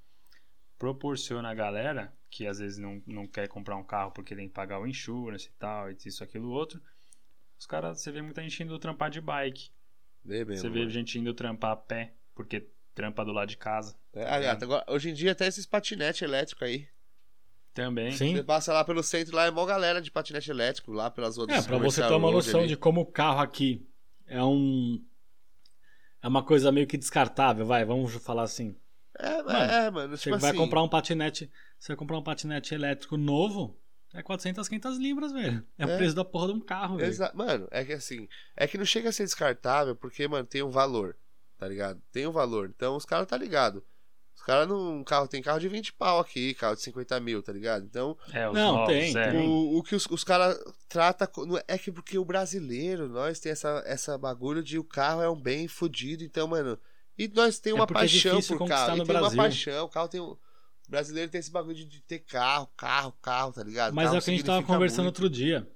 S3: proporciona a galera que às vezes não, não quer comprar um carro porque tem que pagar o insurance e tal, e isso, aquilo, outro. Os caras, você vê muita gente indo trampar de bike.
S1: Vê mesmo,
S3: Você vê
S1: mano.
S3: gente indo trampar a pé, porque trampa do lado de casa.
S1: É, gata, agora, hoje em dia até esses patinete elétrico aí.
S3: Também.
S2: Sim.
S1: Você passa lá pelo centro, lá é mó galera de patinete elétrico, lá pelas outras
S2: É, pra você ter uma noção de como o carro aqui é um. É uma coisa meio que descartável, vai, vamos falar assim.
S1: É,
S2: Mano,
S1: é, mano,
S2: Você
S1: tipo
S2: vai
S1: assim,
S2: comprar um patinete. Você vai comprar um patinete elétrico novo, é 400, 500 libras, velho. É, o
S1: É.
S2: preço da porra de um carro, velho.
S1: Exa- Mano, é que assim, é que não chega a ser descartável porque, mano, tem um valor, tá ligado? Tem um valor. Então os caras tá ligado. Os caras não. Carro, tem carro de 20 pau aqui, carro de 50 mil, tá ligado? Então,
S3: É, os
S2: Não,
S3: novos,
S2: tem,
S3: é.
S2: tem.
S1: o, o que os, os caras tratam. É que porque o brasileiro, nós tem essa, essa bagulho de o carro é um bem fodido, então, mano. E nós tem
S2: É
S1: uma
S2: é
S1: paixão por
S2: conquistar
S1: carro.
S2: no
S1: E tem
S2: Brasil.
S1: uma paixão. O carro tem um. O brasileiro tem esse bagulho de, de ter carro, carro, carro, tá ligado?
S2: Mas
S1: Carro
S2: é o que a gente tava conversando
S1: muito.
S2: outro dia.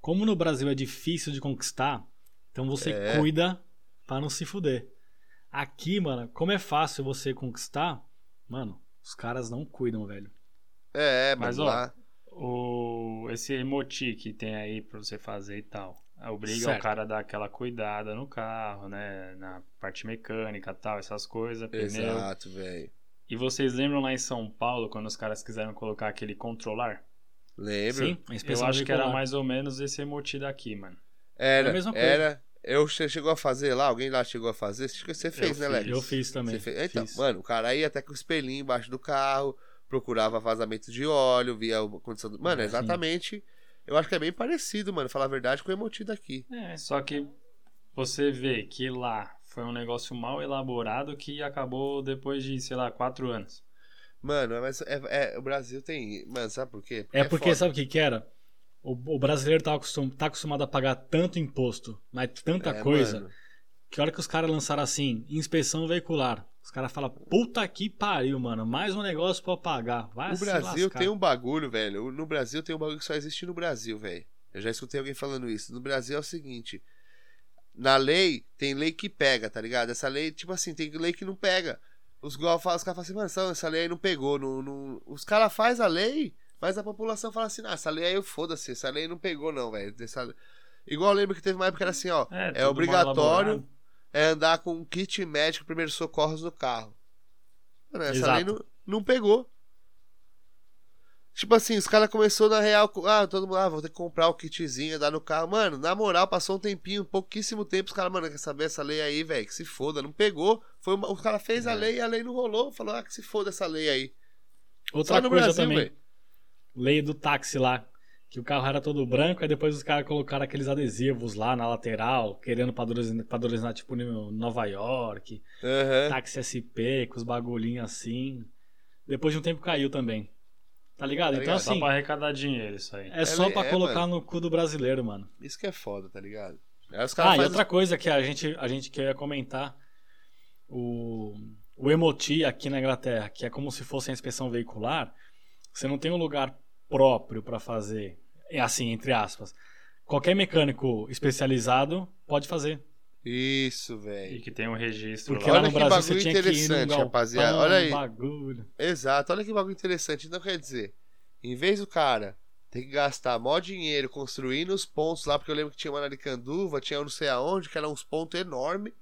S2: Como no Brasil é difícil de conquistar, então você
S1: É.
S2: cuida pra não se fuder. Aqui, mano, como é fácil você conquistar, mano, os caras não cuidam, velho.
S1: É,
S3: Mas,
S1: mas
S3: ó,
S1: lá.
S3: o esse emoti que tem aí pra você fazer e tal. Obriga
S2: Certo.
S3: o cara a dar aquela cuidada no carro, né? Na parte mecânica e tal, essas coisas, pneu.
S1: Exato, velho.
S3: E vocês lembram lá em São Paulo quando os caras quiseram colocar aquele controlar?
S1: Lembro.
S2: Sim,
S3: Eu acho que era mais ou menos esse emoti daqui, mano.
S1: Era,
S2: É a mesma coisa.
S1: era. Eu che- chegou a fazer lá, alguém lá chegou a fazer? Acho que você fez, né,
S3: fiz.
S1: Lex?
S2: Eu fiz também.
S1: Fez? Então,
S2: fiz.
S1: mano, o cara ia até com o espelhinho embaixo do carro, procurava vazamento de óleo, via a condição do... Mano, é
S2: Sim.
S1: exatamente. Eu acho que é bem parecido, mano, falar a verdade, com o emoti daqui.
S3: É, só que você vê que lá foi um negócio mal elaborado que acabou depois de, sei lá, quatro anos.
S1: Mano, mas é, é- o Brasil tem. Mano, sabe por quê?
S2: É porque,
S1: foda.
S2: sabe o que que era? O, o brasileiro tá, acostum, tá acostumado a pagar tanto imposto, mas tanta
S1: É,
S2: coisa,
S1: mano.
S2: que a hora que os caras lançaram assim, inspeção veicular, os caras falam, puta que pariu, mano, mais um negócio pra pagar. Vai
S1: O
S2: se
S1: Brasil
S2: lascar.
S1: tem um bagulho, velho. No Brasil tem um bagulho que só existe no Brasil, velho. Eu já escutei alguém falando isso. No Brasil é o seguinte: na lei, tem lei que pega, tá ligado? Essa lei, tipo assim, tem lei que não pega. Os, igual fala- os caras falam assim, mano, essa- essa lei aí não pegou. Não, não... Os caras fazem a lei, mas a população fala assim, ah, essa lei aí, foda-se, essa lei não pegou, não, velho. Essa- Igual eu lembro que teve uma época que era assim, ó.
S3: É,
S1: É, obrigatório é andar com um kit médico primeiros socorros no carro. Mano, essa
S2: Exato.
S1: lei não, não pegou. Tipo assim, os caras começou na real, ah, todo mundo, ah, vou ter que comprar o kitzinho, dar no carro. Mano, na moral, passou um tempinho, pouquíssimo tempo, os caras, mano, quer saber essa lei aí, velho, que se foda, não pegou. Foi uma, o cara fez a
S3: É.
S1: lei e a lei não rolou, falou, ah, que se foda essa lei aí.
S2: Outra
S1: Só no
S2: coisa
S1: Brasil,
S2: também,
S1: velho.
S2: Lei do táxi lá, que o carro era todo branco, aí depois os caras colocaram aqueles adesivos lá na lateral, querendo padronizar, padronizar tipo no Nova York,
S1: Aham.
S2: táxi SP, com os bagulhinhos assim. Depois de um tempo caiu também. Tá ligado?
S1: Tá
S2: então
S1: ligado?
S3: Só
S2: assim,
S3: pra arrecadar dinheiro isso aí.
S2: é só
S1: É,
S2: pra
S1: é,
S2: colocar
S1: mano.
S2: no cu do brasileiro, mano.
S1: Isso que é foda, tá ligado?
S2: Ah, e outra coisa que a gente, a gente queria comentar, o, o Emoti aqui na Inglaterra, que é como se fosse a inspeção veicular, você não tem um lugar próprio pra fazer, é assim, entre aspas. Qualquer mecânico especializado pode fazer.
S1: Isso, velho.
S3: E que tem um registro
S2: Porque
S3: lá.
S1: Olha
S2: no
S1: que
S2: Brasil
S1: bagulho interessante,
S2: galpão,
S1: rapaziada. Olha aí.
S2: bagulho.
S1: Exato, olha que bagulho interessante. Então quer dizer, em vez do cara ter que gastar mó dinheiro construindo os pontos lá, porque eu lembro que tinha uma na Aricanduva, tinha não sei aonde, que eram uns pontos enormes,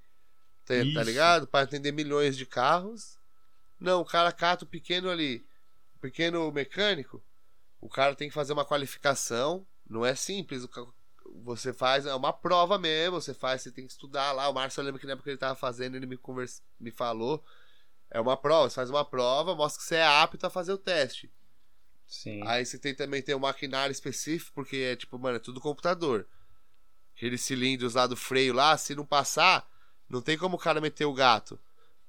S1: tá, tá ligado? Para atender milhões de carros. Não, o cara cata o pequeno ali, o pequeno mecânico, o cara tem que fazer uma qualificação, não é simples, você faz, é uma prova mesmo, você faz, você tem que estudar lá. O Márcio, eu lembro que na época ele tava fazendo, ele me, conversa, me falou. É uma prova, você faz uma prova, mostra que você é apto a fazer o teste.
S3: Sim.
S1: Aí você tem também tem um maquinário específico, porque é tipo, mano, é tudo computador. Aqueles cilindros lá do freio lá, se não passar, não tem como o cara meter o gato.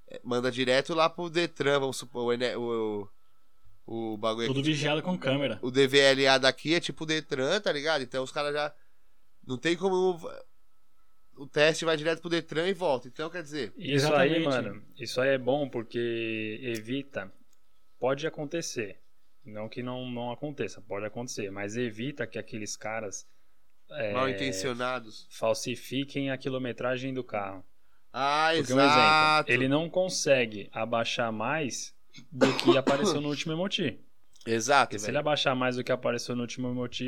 S1: É, Manda direto lá pro Detran, vamos supor, o, o, o, bagulho
S2: Tudo
S1: aqui.
S2: vigiado com câmera.
S1: O DVLA daqui é tipo o Detran, tá ligado? Então os caras já. Não tem como. O teste vai direto pro Detran e volta. Então quer dizer.
S3: Isso
S2: Exatamente.
S3: aí, mano, isso aí é bom porque evita. Pode acontecer. Não que não, não aconteça, pode acontecer, mas evita que aqueles caras é,
S1: Mal intencionados.
S3: falsifiquem a quilometragem do carro.
S1: Ah,
S3: Porque um
S1: exato.
S3: exemplo, ele não consegue abaixar mais do que apareceu no último emoti.
S1: Exato,
S3: Porque se ele abaixar mais do que apareceu no último emoti,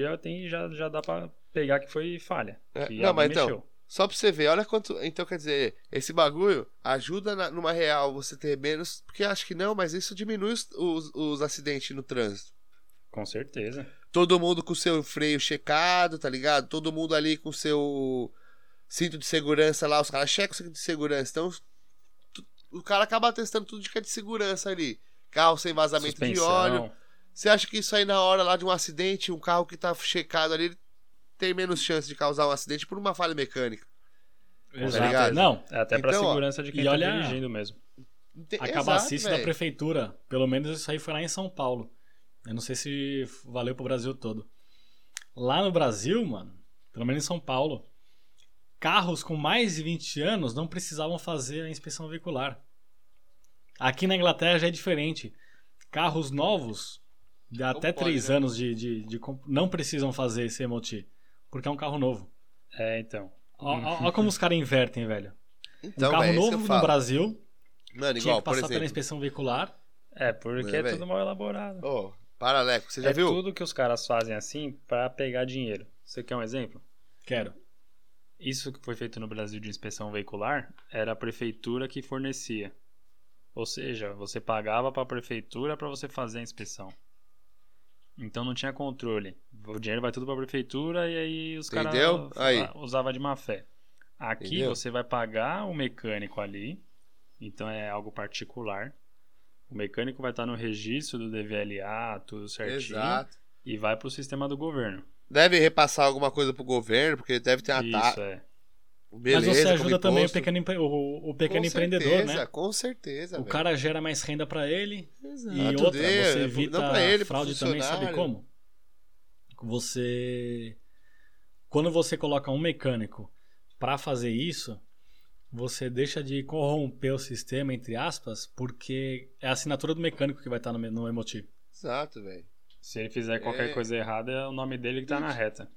S3: já, já dá pra pegar que foi falha.
S1: É,
S3: que
S1: não, mas então,
S3: mexeu.
S1: Só pra você ver, olha quanto. Então quer dizer, esse bagulho ajuda na- numa real você ter menos. Porque acho que não, mas isso diminui os, os, os acidentes no trânsito.
S3: Com certeza.
S1: Todo mundo com seu freio checado, tá ligado? Todo mundo ali com seu cinto de segurança lá. Os caras checam o cinto de segurança. Então, o cara acaba testando tudo de que é de segurança ali. Carro sem vazamento de
S3: Suspensão.
S1: óleo. Você acha que isso aí na hora lá de um acidente, um carro que tá checado ali, ele tem menos chance de causar um acidente por uma falha mecânica?
S2: Exato.
S1: ligado?
S2: Não,
S3: É até pra
S1: Então,
S3: segurança de quem tá
S2: olha-
S3: dirigindo mesmo.
S1: Ente-
S2: a cabacice da prefeitura, pelo menos isso aí foi lá em São Paulo. Eu não sei se valeu pro Brasil todo. Lá no Brasil, mano, pelo menos em São Paulo, carros com mais de 20 anos não precisavam fazer a inspeção veicular. Aqui na Inglaterra já é diferente. Carros novos, de até
S1: pode,
S2: 3
S1: né?
S2: anos de, de, de comp- não precisam fazer esse MOT, porque é um carro novo.
S3: É, então.
S2: Olha como os caras invertem, velho.
S1: Então,
S2: um carro
S1: é que
S2: novo no
S1: falo.
S2: Brasil
S1: Mano,
S2: tinha
S1: igual,
S2: que
S1: por
S2: passar pela inspeção veicular.
S3: É, porque
S1: É,
S3: é, tudo mal elaborado.
S1: Ô, para, Leco, você já
S3: é
S1: viu?
S3: tudo que os caras fazem assim pra pegar dinheiro. Você quer um exemplo?
S2: Quero.
S3: Isso que foi feito no Brasil de inspeção veicular era a prefeitura que fornecia. Ou seja, você pagava pra prefeitura pra você fazer a inspeção. Então não tinha controle. O dinheiro vai tudo pra prefeitura e aí os caras usavam de má fé. Aqui
S1: Entendeu?
S3: você vai pagar o mecânico ali, então é algo particular. O mecânico vai estar no registro do DVLA, tudo certinho,
S1: Exato.
S3: e vai pro sistema do governo.
S1: Deve repassar alguma coisa pro governo, porque deve ter uma
S3: Isso,
S1: taxa.
S3: é.
S1: Beleza,
S2: Mas você ajuda também o pequeno, empre- o, o pequeno
S1: Com
S2: empreendedor,
S1: certeza,
S2: né?
S1: Com certeza.
S2: O
S1: velho.
S2: cara gera mais renda pra ele
S1: Exato,
S2: e outra, você evita
S1: pra ele,
S2: fraude também, sabe como? Você quando você coloca um mecânico pra fazer isso, você deixa de corromper o sistema entre aspas, porque é a assinatura do mecânico que vai estar no, no emotivo.
S1: Exato, velho.
S3: Se ele fizer qualquer
S1: É.
S3: coisa errada, é o nome dele que tá na reta.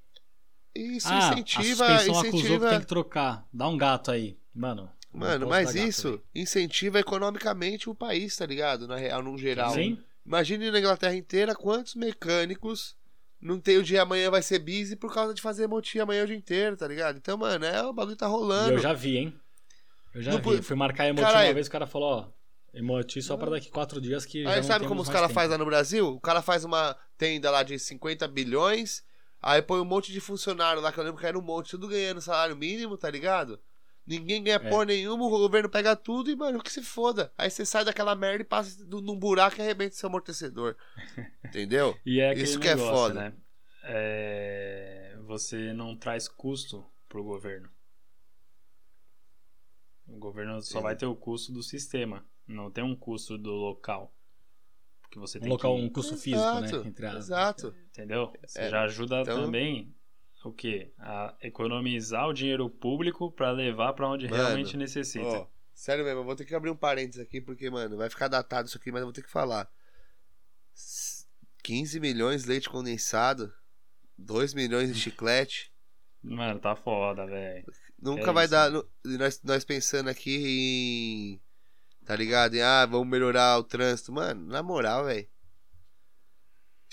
S1: Isso
S2: ah,
S1: incentiva,
S2: a suspensão acusou que
S1: incentiva.
S2: tem que trocar. Dá um gato aí, mano.
S1: Mano, mas
S2: gato,
S1: isso incentiva economicamente o país, tá ligado? Na real, num geral.
S2: Sim.
S1: Imagine na Inglaterra inteira quantos mecânicos não tem o dia amanhã vai ser busy por causa de fazer motinha amanhã o dia inteiro, tá ligado? Então, mano, é, o bagulho tá
S2: E
S1: rolando.
S2: eu já vi, hein? Eu já
S1: Não
S2: vi. fui marcar emoti
S1: Caralho.
S2: uma vez, o cara falou, ó, emoti só pra daqui quatro dias que já
S1: Aí
S2: não
S1: sabe como os caras fazem lá no Brasil? O cara faz uma tenda lá de 50 bilhões, aí põe um monte de funcionário lá, que eu lembro que era um monte, tudo ganhando salário mínimo, tá ligado? Ninguém ganha
S2: É.
S1: porra nenhuma, o governo pega tudo e, mano, que se foda. Aí você sai daquela merda e passa num buraco e arrebenta seu amortecedor. Entendeu?
S3: É
S1: Isso que é
S3: negócio,
S1: foda.
S3: né? É, Você não traz custo pro governo. O governo só
S1: Sim.
S3: vai ter o custo do sistema, não tem um custo do local. Porque você
S2: Um
S3: tem
S2: local,
S3: que...
S2: um custo físico,
S1: Exato,
S2: né? Entre.
S1: Exato.
S3: Entendeu? Você
S1: É,
S3: já ajuda
S1: então-
S3: também o quê? A economizar o dinheiro público pra levar pra onde
S1: Mano,
S3: realmente necessita.
S1: Ó, sério mesmo, eu vou ter que abrir um parênteses aqui, porque, mano, vai ficar datado isso aqui, mas eu vou ter que falar. S- 15 milhões de leite condensado, 2 milhões de chiclete.
S3: Mano, tá foda, velho.
S1: Nunca
S3: É
S1: vai
S3: isso.
S1: dar. Nós, nós pensando aqui em. Tá ligado? Em, ah, vamos melhorar o trânsito. Mano, na moral, velho.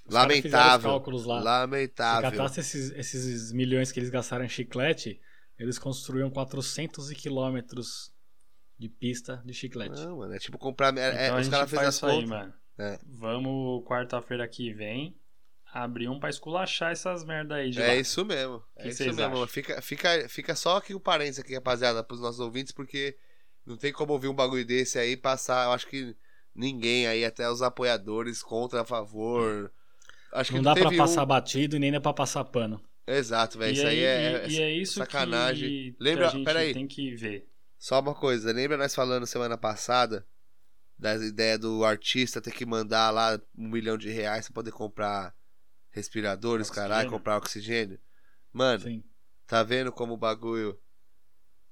S1: Lamentável.
S2: cálculos lá. Se
S1: Lamentável.
S2: catasse esses, esses milhões que eles gastaram em chiclete, eles construíam 400 quilômetros de pista de chiclete.
S1: Não, mano, é tipo comprar. É, é,
S3: Então a
S1: os caras fez as
S3: isso aí,
S1: contas.
S3: mano.
S1: É.
S3: Vamos quarta-feira que vem abrir um pra esculachar essas merda aí de lá.
S1: É isso mesmo.
S3: Que
S1: É isso mesmo.
S3: acham?
S1: Fica, fica, fica só aqui o parênteses aqui, rapaziada, pros nossos ouvintes, porque não tem como ouvir um bagulho desse aí passar. Eu acho que ninguém aí, até os apoiadores, contra, a favor. Acho que
S2: Não
S1: não,
S2: dá pra
S1: teve
S2: passar
S1: um...
S2: batido e nem dá pra passar pano.
S1: Exato, velho. Isso aí é,
S3: e, e é isso
S1: sacanagem.
S3: que,
S1: Lembra- peraí.
S3: tem que ver.
S1: Só uma coisa, lembra nós falando semana passada das ideias do artista ter que mandar lá um milhão de reais pra poder comprar respiradores,
S3: Oxigênio.
S1: caralho, comprar oxigênio? Mano,
S2: Sim.
S1: tá vendo como o bagulho.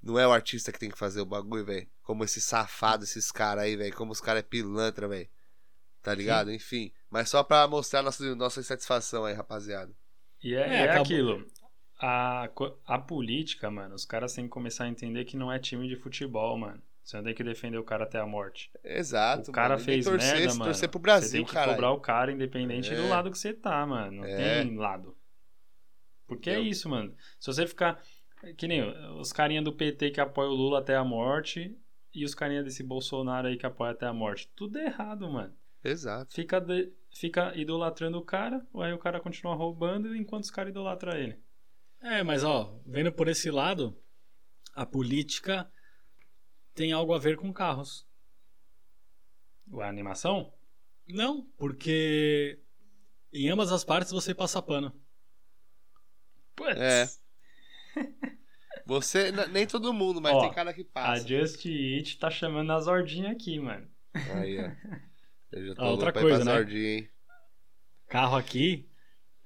S1: Não é o artista que tem que fazer o bagulho, velho. Como esses safados, esses caras aí, velho. Como os caras é pilantra, velho. Tá ligado? Enfim. Mas só pra mostrar nossa, nossa insatisfação aí, rapaziada.
S3: E é,
S2: É,
S3: é aquilo. A, a política, mano, os caras têm que começar a entender que não é time de futebol, mano. Você não tem que defender o cara até a morte.
S1: Exato.
S3: o cara
S1: mano.
S3: Fez
S1: torcer,
S3: merda, mano.
S1: torcer pro
S3: você
S1: Brasil,
S3: tem que
S1: cara.
S3: cobrar o cara independente
S1: É.
S3: do lado que você tá, mano. Não
S1: É.
S3: tem lado. Porque é
S1: Eu-
S3: isso, mano. Se você ficar. Que nem os carinha do PT que apoia o Lula até a morte e os carinha desse Bolsonaro aí que apoia até a morte. Tudo errado, mano.
S1: Exato.
S3: Fica, de- fica idolatrando o cara, aí o cara continua roubando enquanto os caras idolatram ele.
S2: É, mas ó, vendo por esse lado, a política tem algo a ver com carros.
S3: A animação?
S2: Não, porque em ambas as partes você passa pano.
S3: Putz.
S1: É. Você, nem todo mundo, mas
S3: Ó,
S1: tem cara que
S3: A
S1: passa.
S3: Just Eat tá chamando as ordinhas aqui, mano.
S1: Aí, ó. Eu já tô
S2: outra coisa, né?
S1: Hein?
S2: Carro aqui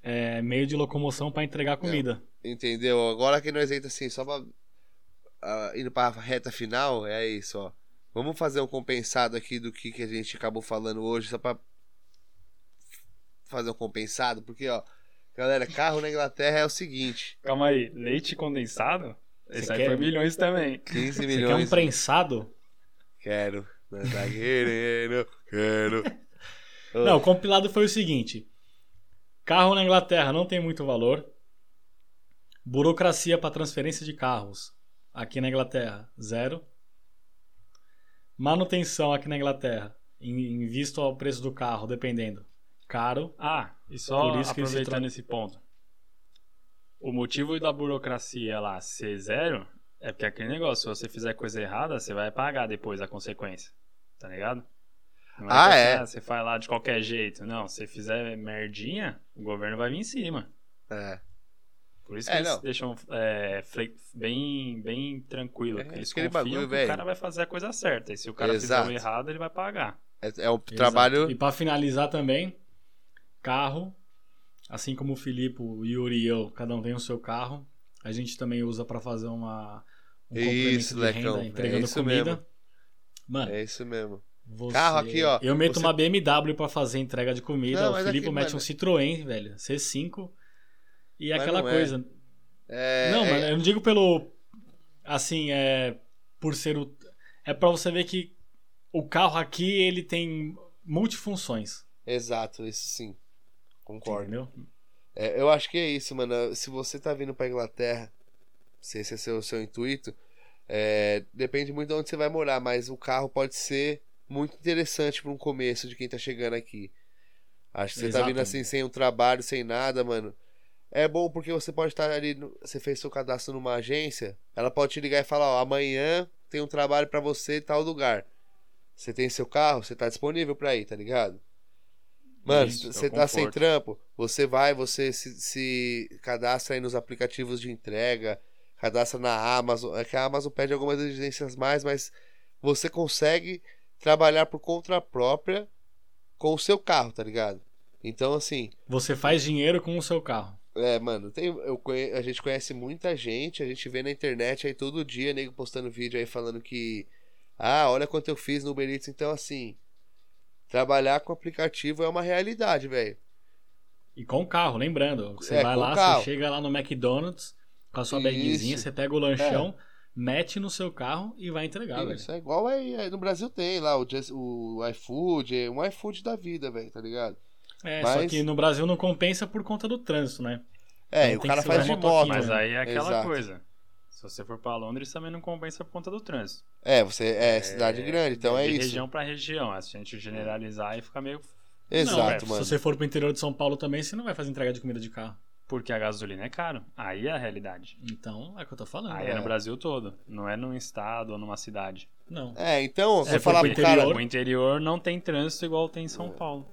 S2: é meio de locomoção para entregar comida.
S1: Entendeu? Agora que nós entra assim, só pra. ah, indo pra reta final, é isso, ó. Vamos fazer um compensado aqui do que, que a gente acabou falando hoje, só pra fazer um compensado, porque, ó, galera, carro na Inglaterra é o seguinte:
S3: Calma aí, leite condensado? Esse
S2: Você
S3: aí
S2: quer-
S3: foi milhões também.
S1: 15
S2: Você quer
S1: milhões.
S2: um prensado?
S1: Quero. Não tá querendo, quero.
S2: Não, o compilado foi o seguinte: carro na Inglaterra não tem muito valor. Burocracia para transferência de carros aqui na Inglaterra, zero. Manutenção aqui na Inglaterra, em, em visto ao preço do carro, dependendo, caro.
S3: Ah, e só
S2: Por isso
S3: aproveitando esse ponto. O motivo da burocracia lá ser zero é porque aquele negócio, se você fizer coisa errada, você vai pagar depois a consequência. Tá ligado? Não
S1: Ah,
S3: que
S1: é?
S3: Você faz lá de qualquer jeito. Não, se fizer merdinha, o governo vai vir em cima.
S1: É.
S3: Por isso que
S1: É,
S3: eles
S1: não.
S3: deixam é, bem, bem tranquilo.
S1: É,
S3: eles confiam
S1: bagulho,
S3: que
S1: velho.
S3: o cara vai fazer a coisa certa. E se o cara
S1: Exato.
S3: fizer o errado, ele vai pagar.
S1: É, é o trabalho.
S2: E pra finalizar também, carro, assim como o Filipe, o Yuri e eu, cada um tem o seu carro, a gente também usa pra fazer uma um
S1: Isso,
S2: complemento de renda
S1: é
S2: entregando
S1: isso
S2: comida.
S1: mesmo.
S2: Mano,
S1: É isso mesmo.
S2: você...
S1: Carro aqui, ó,
S2: Eu meto
S1: você-
S2: uma BMW pra fazer entrega de comida,
S1: Não,
S2: o Filipe
S1: aqui,
S2: mete
S1: mano-
S2: um Citroën, velho, C5. E é aquela
S1: é.
S2: coisa.
S1: É,
S2: não,
S1: é-
S2: mano, eu não digo pelo. Assim, é. Por ser o. É pra você ver que o carro aqui, ele tem multifunções.
S1: Exato, isso sim. Concordo.
S2: Entendeu?
S1: É, eu acho que é isso, mano. Se você tá vindo pra Inglaterra, se esse é o seu intuito, é, depende muito de onde você vai morar, mas o carro pode ser muito interessante pra um começo de quem tá chegando aqui. Acho que você tá
S2: Exato.
S1: vindo assim sem um trabalho, sem nada, mano. É bom porque você pode estar ali, no- você fez seu cadastro numa agência, ela pode te ligar e falar, ó, amanhã tem um trabalho pra você em tal lugar. Você tem seu carro, você tá disponível pra ir, tá ligado? Mano,
S3: Isso,
S1: você
S3: é o
S1: tá sem trampo, você vai, você se, se cadastra aí nos aplicativos de entrega, cadastra na Amazon. É que a Amazon pede algumas exigências mais, mas você consegue trabalhar por conta própria com o seu carro, tá ligado? Então, assim,
S2: Você faz dinheiro com o seu carro.
S1: é, mano, tem, eu a gente conhece muita gente, a gente vê na internet aí todo dia, nego postando vídeo aí falando que. Ah, olha quanto eu fiz no Uber Eats. Então, assim, trabalhar com aplicativo é uma realidade, velho.
S2: E com o carro, lembrando. Você
S1: É,
S2: vai lá, você chega lá no McDonald's com a sua bagzinha, você pega o lanchão, mete no seu carro e vai entregar, velho.
S1: Isso é igual aí, aí no Brasil tem lá o, Just- o iFood, é um iFood da vida, velho, tá ligado?
S2: É, só
S1: Mas-
S2: que no Brasil não compensa por conta do trânsito, né?
S1: É,
S2: Então
S1: e o cara faz de moto.
S3: Mas
S2: né?
S3: aí é aquela
S1: Exato.
S3: coisa. Se você for pra Londres, também não compensa por conta do trânsito.
S1: É, você é, cidade grande, então é
S3: de
S1: isso.
S3: região pra região. Se a gente generalizar, aí fica meio.
S1: Exato,
S2: não,
S1: mano.
S2: Se você for pro interior de São Paulo também, você não vai fazer entrega de comida de carro.
S3: Porque a gasolina é caro. Aí é a realidade.
S2: Então, é o que eu tô falando.
S3: Aí é no Brasil todo. Não é num estado ou numa cidade.
S2: Não.
S1: É, então, você
S2: É,
S1: falar pro cara.
S3: O interior não tem trânsito igual tem em São Paulo.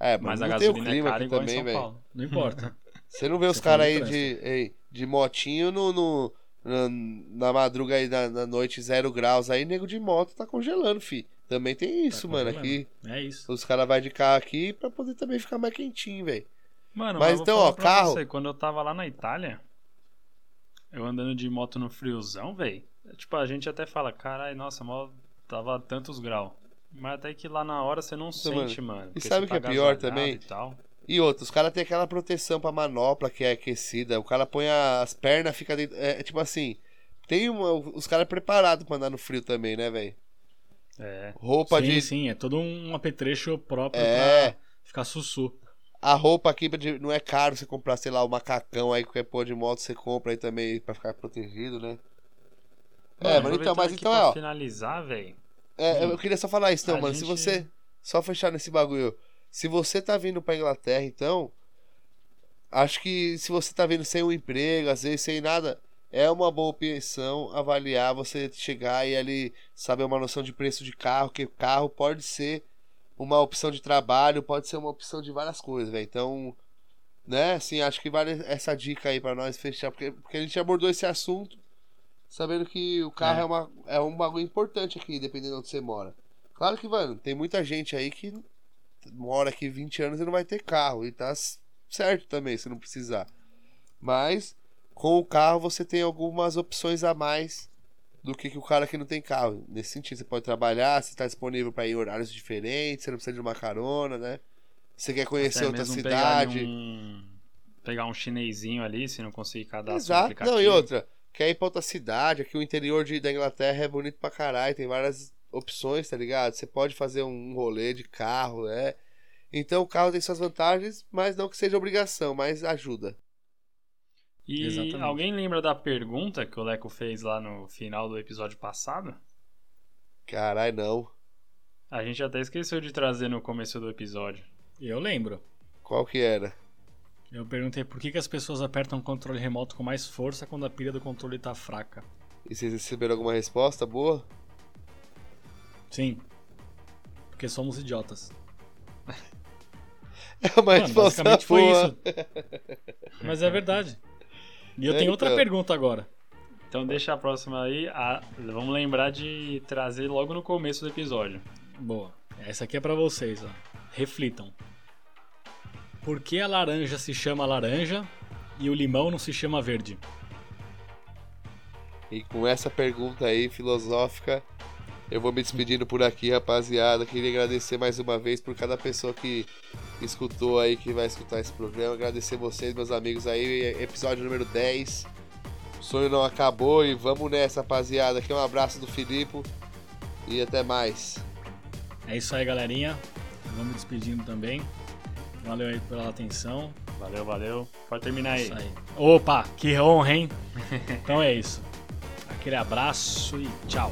S1: É,
S3: Mas
S1: mas
S3: a
S1: não tem o
S3: gasolina é
S1: clima
S3: cara
S1: aqui
S3: igual em
S1: também,
S3: São
S1: velho.
S3: Paulo.
S2: Não importa.
S1: Você não vê os caras aí de, ei, de motinho no, no- na, na madruga aí, na, na noite, zero graus. Aí, nego de moto tá congelando, fi. Também tem isso,
S2: Tá
S1: mano. Aqui,
S2: É isso.
S1: os caras vão de carro aqui pra poder também ficar mais quentinho, velho.
S3: Mano,
S1: Mas
S3: mas,
S1: então, ó, carro-
S3: Você, quando eu tava lá na Itália, eu andando de moto no friozão, velho. Tipo, a gente até fala, carai, nossa, mal tava a tantos graus. Mas até que lá na hora você não sente, mano. porque
S1: sabe o que é
S3: tá
S1: pior
S3: agasalhado
S1: também?
S3: E tal.
S1: E outro, os caras têm aquela proteção pra manopla que é aquecida. O cara põe as pernas, fica dentro. É, é tipo assim. Tem uma, os caras preparados pra andar no frio também, né, velho?
S3: É.
S1: Roupa
S2: sim,
S1: de.
S2: sim, é todo um apetrecho próprio
S1: É.
S2: pra ficar sussu.
S1: A roupa aqui não é caro você comprar, sei lá, o macacão aí, qualquer pôr de moto você compra aí também pra ficar protegido, né? É,
S3: Mano,
S1: mano, então, mas então é,
S3: pra
S1: ó.
S3: finalizar, velho.
S1: É, eu queria só falar isso, não, mano. Se
S3: gente-
S1: você. Só fechar nesse bagulho. Se você tá vindo pra Inglaterra, então. Acho que se você tá vindo sem um emprego, às vezes sem nada, é uma boa opção avaliar você chegar e ali saber uma noção de preço de carro, que carro pode ser uma opção de trabalho, pode ser uma opção de várias coisas, velho. Então, né, assim, acho que vale essa dica aí pra nós fechar, porque, porque a gente abordou esse assunto sabendo que o carro
S2: É.
S1: é, uma, é um bagulho importante aqui, dependendo de onde você mora. Claro que, mano, tem muita gente aí que mora aqui 20 anos e não vai ter carro. E tá certo também, se não precisar. Mas, com o carro, você tem algumas opções a mais do que, que o cara que não tem carro. Nesse sentido, você pode trabalhar, você está disponível para ir em horários diferentes, você não precisa de uma carona, né? Você quer conhecer
S3: Até
S1: outra
S3: pegar
S1: cidade.
S3: Um, pegar um chinesinho ali, se não conseguir cadastrar
S1: Exato.
S3: aplicativo.
S1: Não, e outra, quer ir pra outra cidade, aqui o interior de, da Inglaterra é bonito pra caralho, tem várias opções, tá ligado? Você pode fazer um rolê de carro, é. Então o carro tem suas vantagens, mas não que seja obrigação, mas ajuda.
S3: E
S2: Exatamente.
S3: alguém lembra da pergunta que o Leco fez lá no final do episódio passado?
S1: Caralho, não.
S3: A gente até esqueceu de trazer no começo do episódio.
S2: Eu lembro.
S1: Qual que era?
S2: Eu perguntei por que, que as pessoas apertam o controle remoto com mais força quando a pilha do controle tá fraca.
S1: E vocês receberam alguma resposta boa?
S2: Sim. Porque somos idiotas.
S1: É uma
S2: Mano, basicamente foi
S1: boa.
S2: isso. Mas é verdade. E eu
S1: É,
S2: tenho outra
S1: então.
S2: pergunta agora.
S3: Então deixa a próxima aí. a- vamos lembrar de trazer logo no começo do episódio.
S2: Boa. Essa aqui é pra vocês, ó. Reflitam. Por que a laranja se chama laranja e o limão não se chama verde?
S1: E com essa pergunta aí, filosófica, eu vou me despedindo por aqui, rapaziada. Queria agradecer mais uma vez por cada pessoa que escutou aí, que vai escutar esse programa. Agradecer vocês, meus amigos aí. Episódio número 10. O sonho não acabou e vamos nessa, rapaziada. Aqui um abraço do Filipe e até mais.
S2: É isso aí, galerinha. Vamos despedindo também. Valeu aí pela atenção.
S3: Valeu, valeu. Pode terminar aí.
S2: Isso aí. Opa, que honra, hein? então é isso. Aquele abraço e tchau.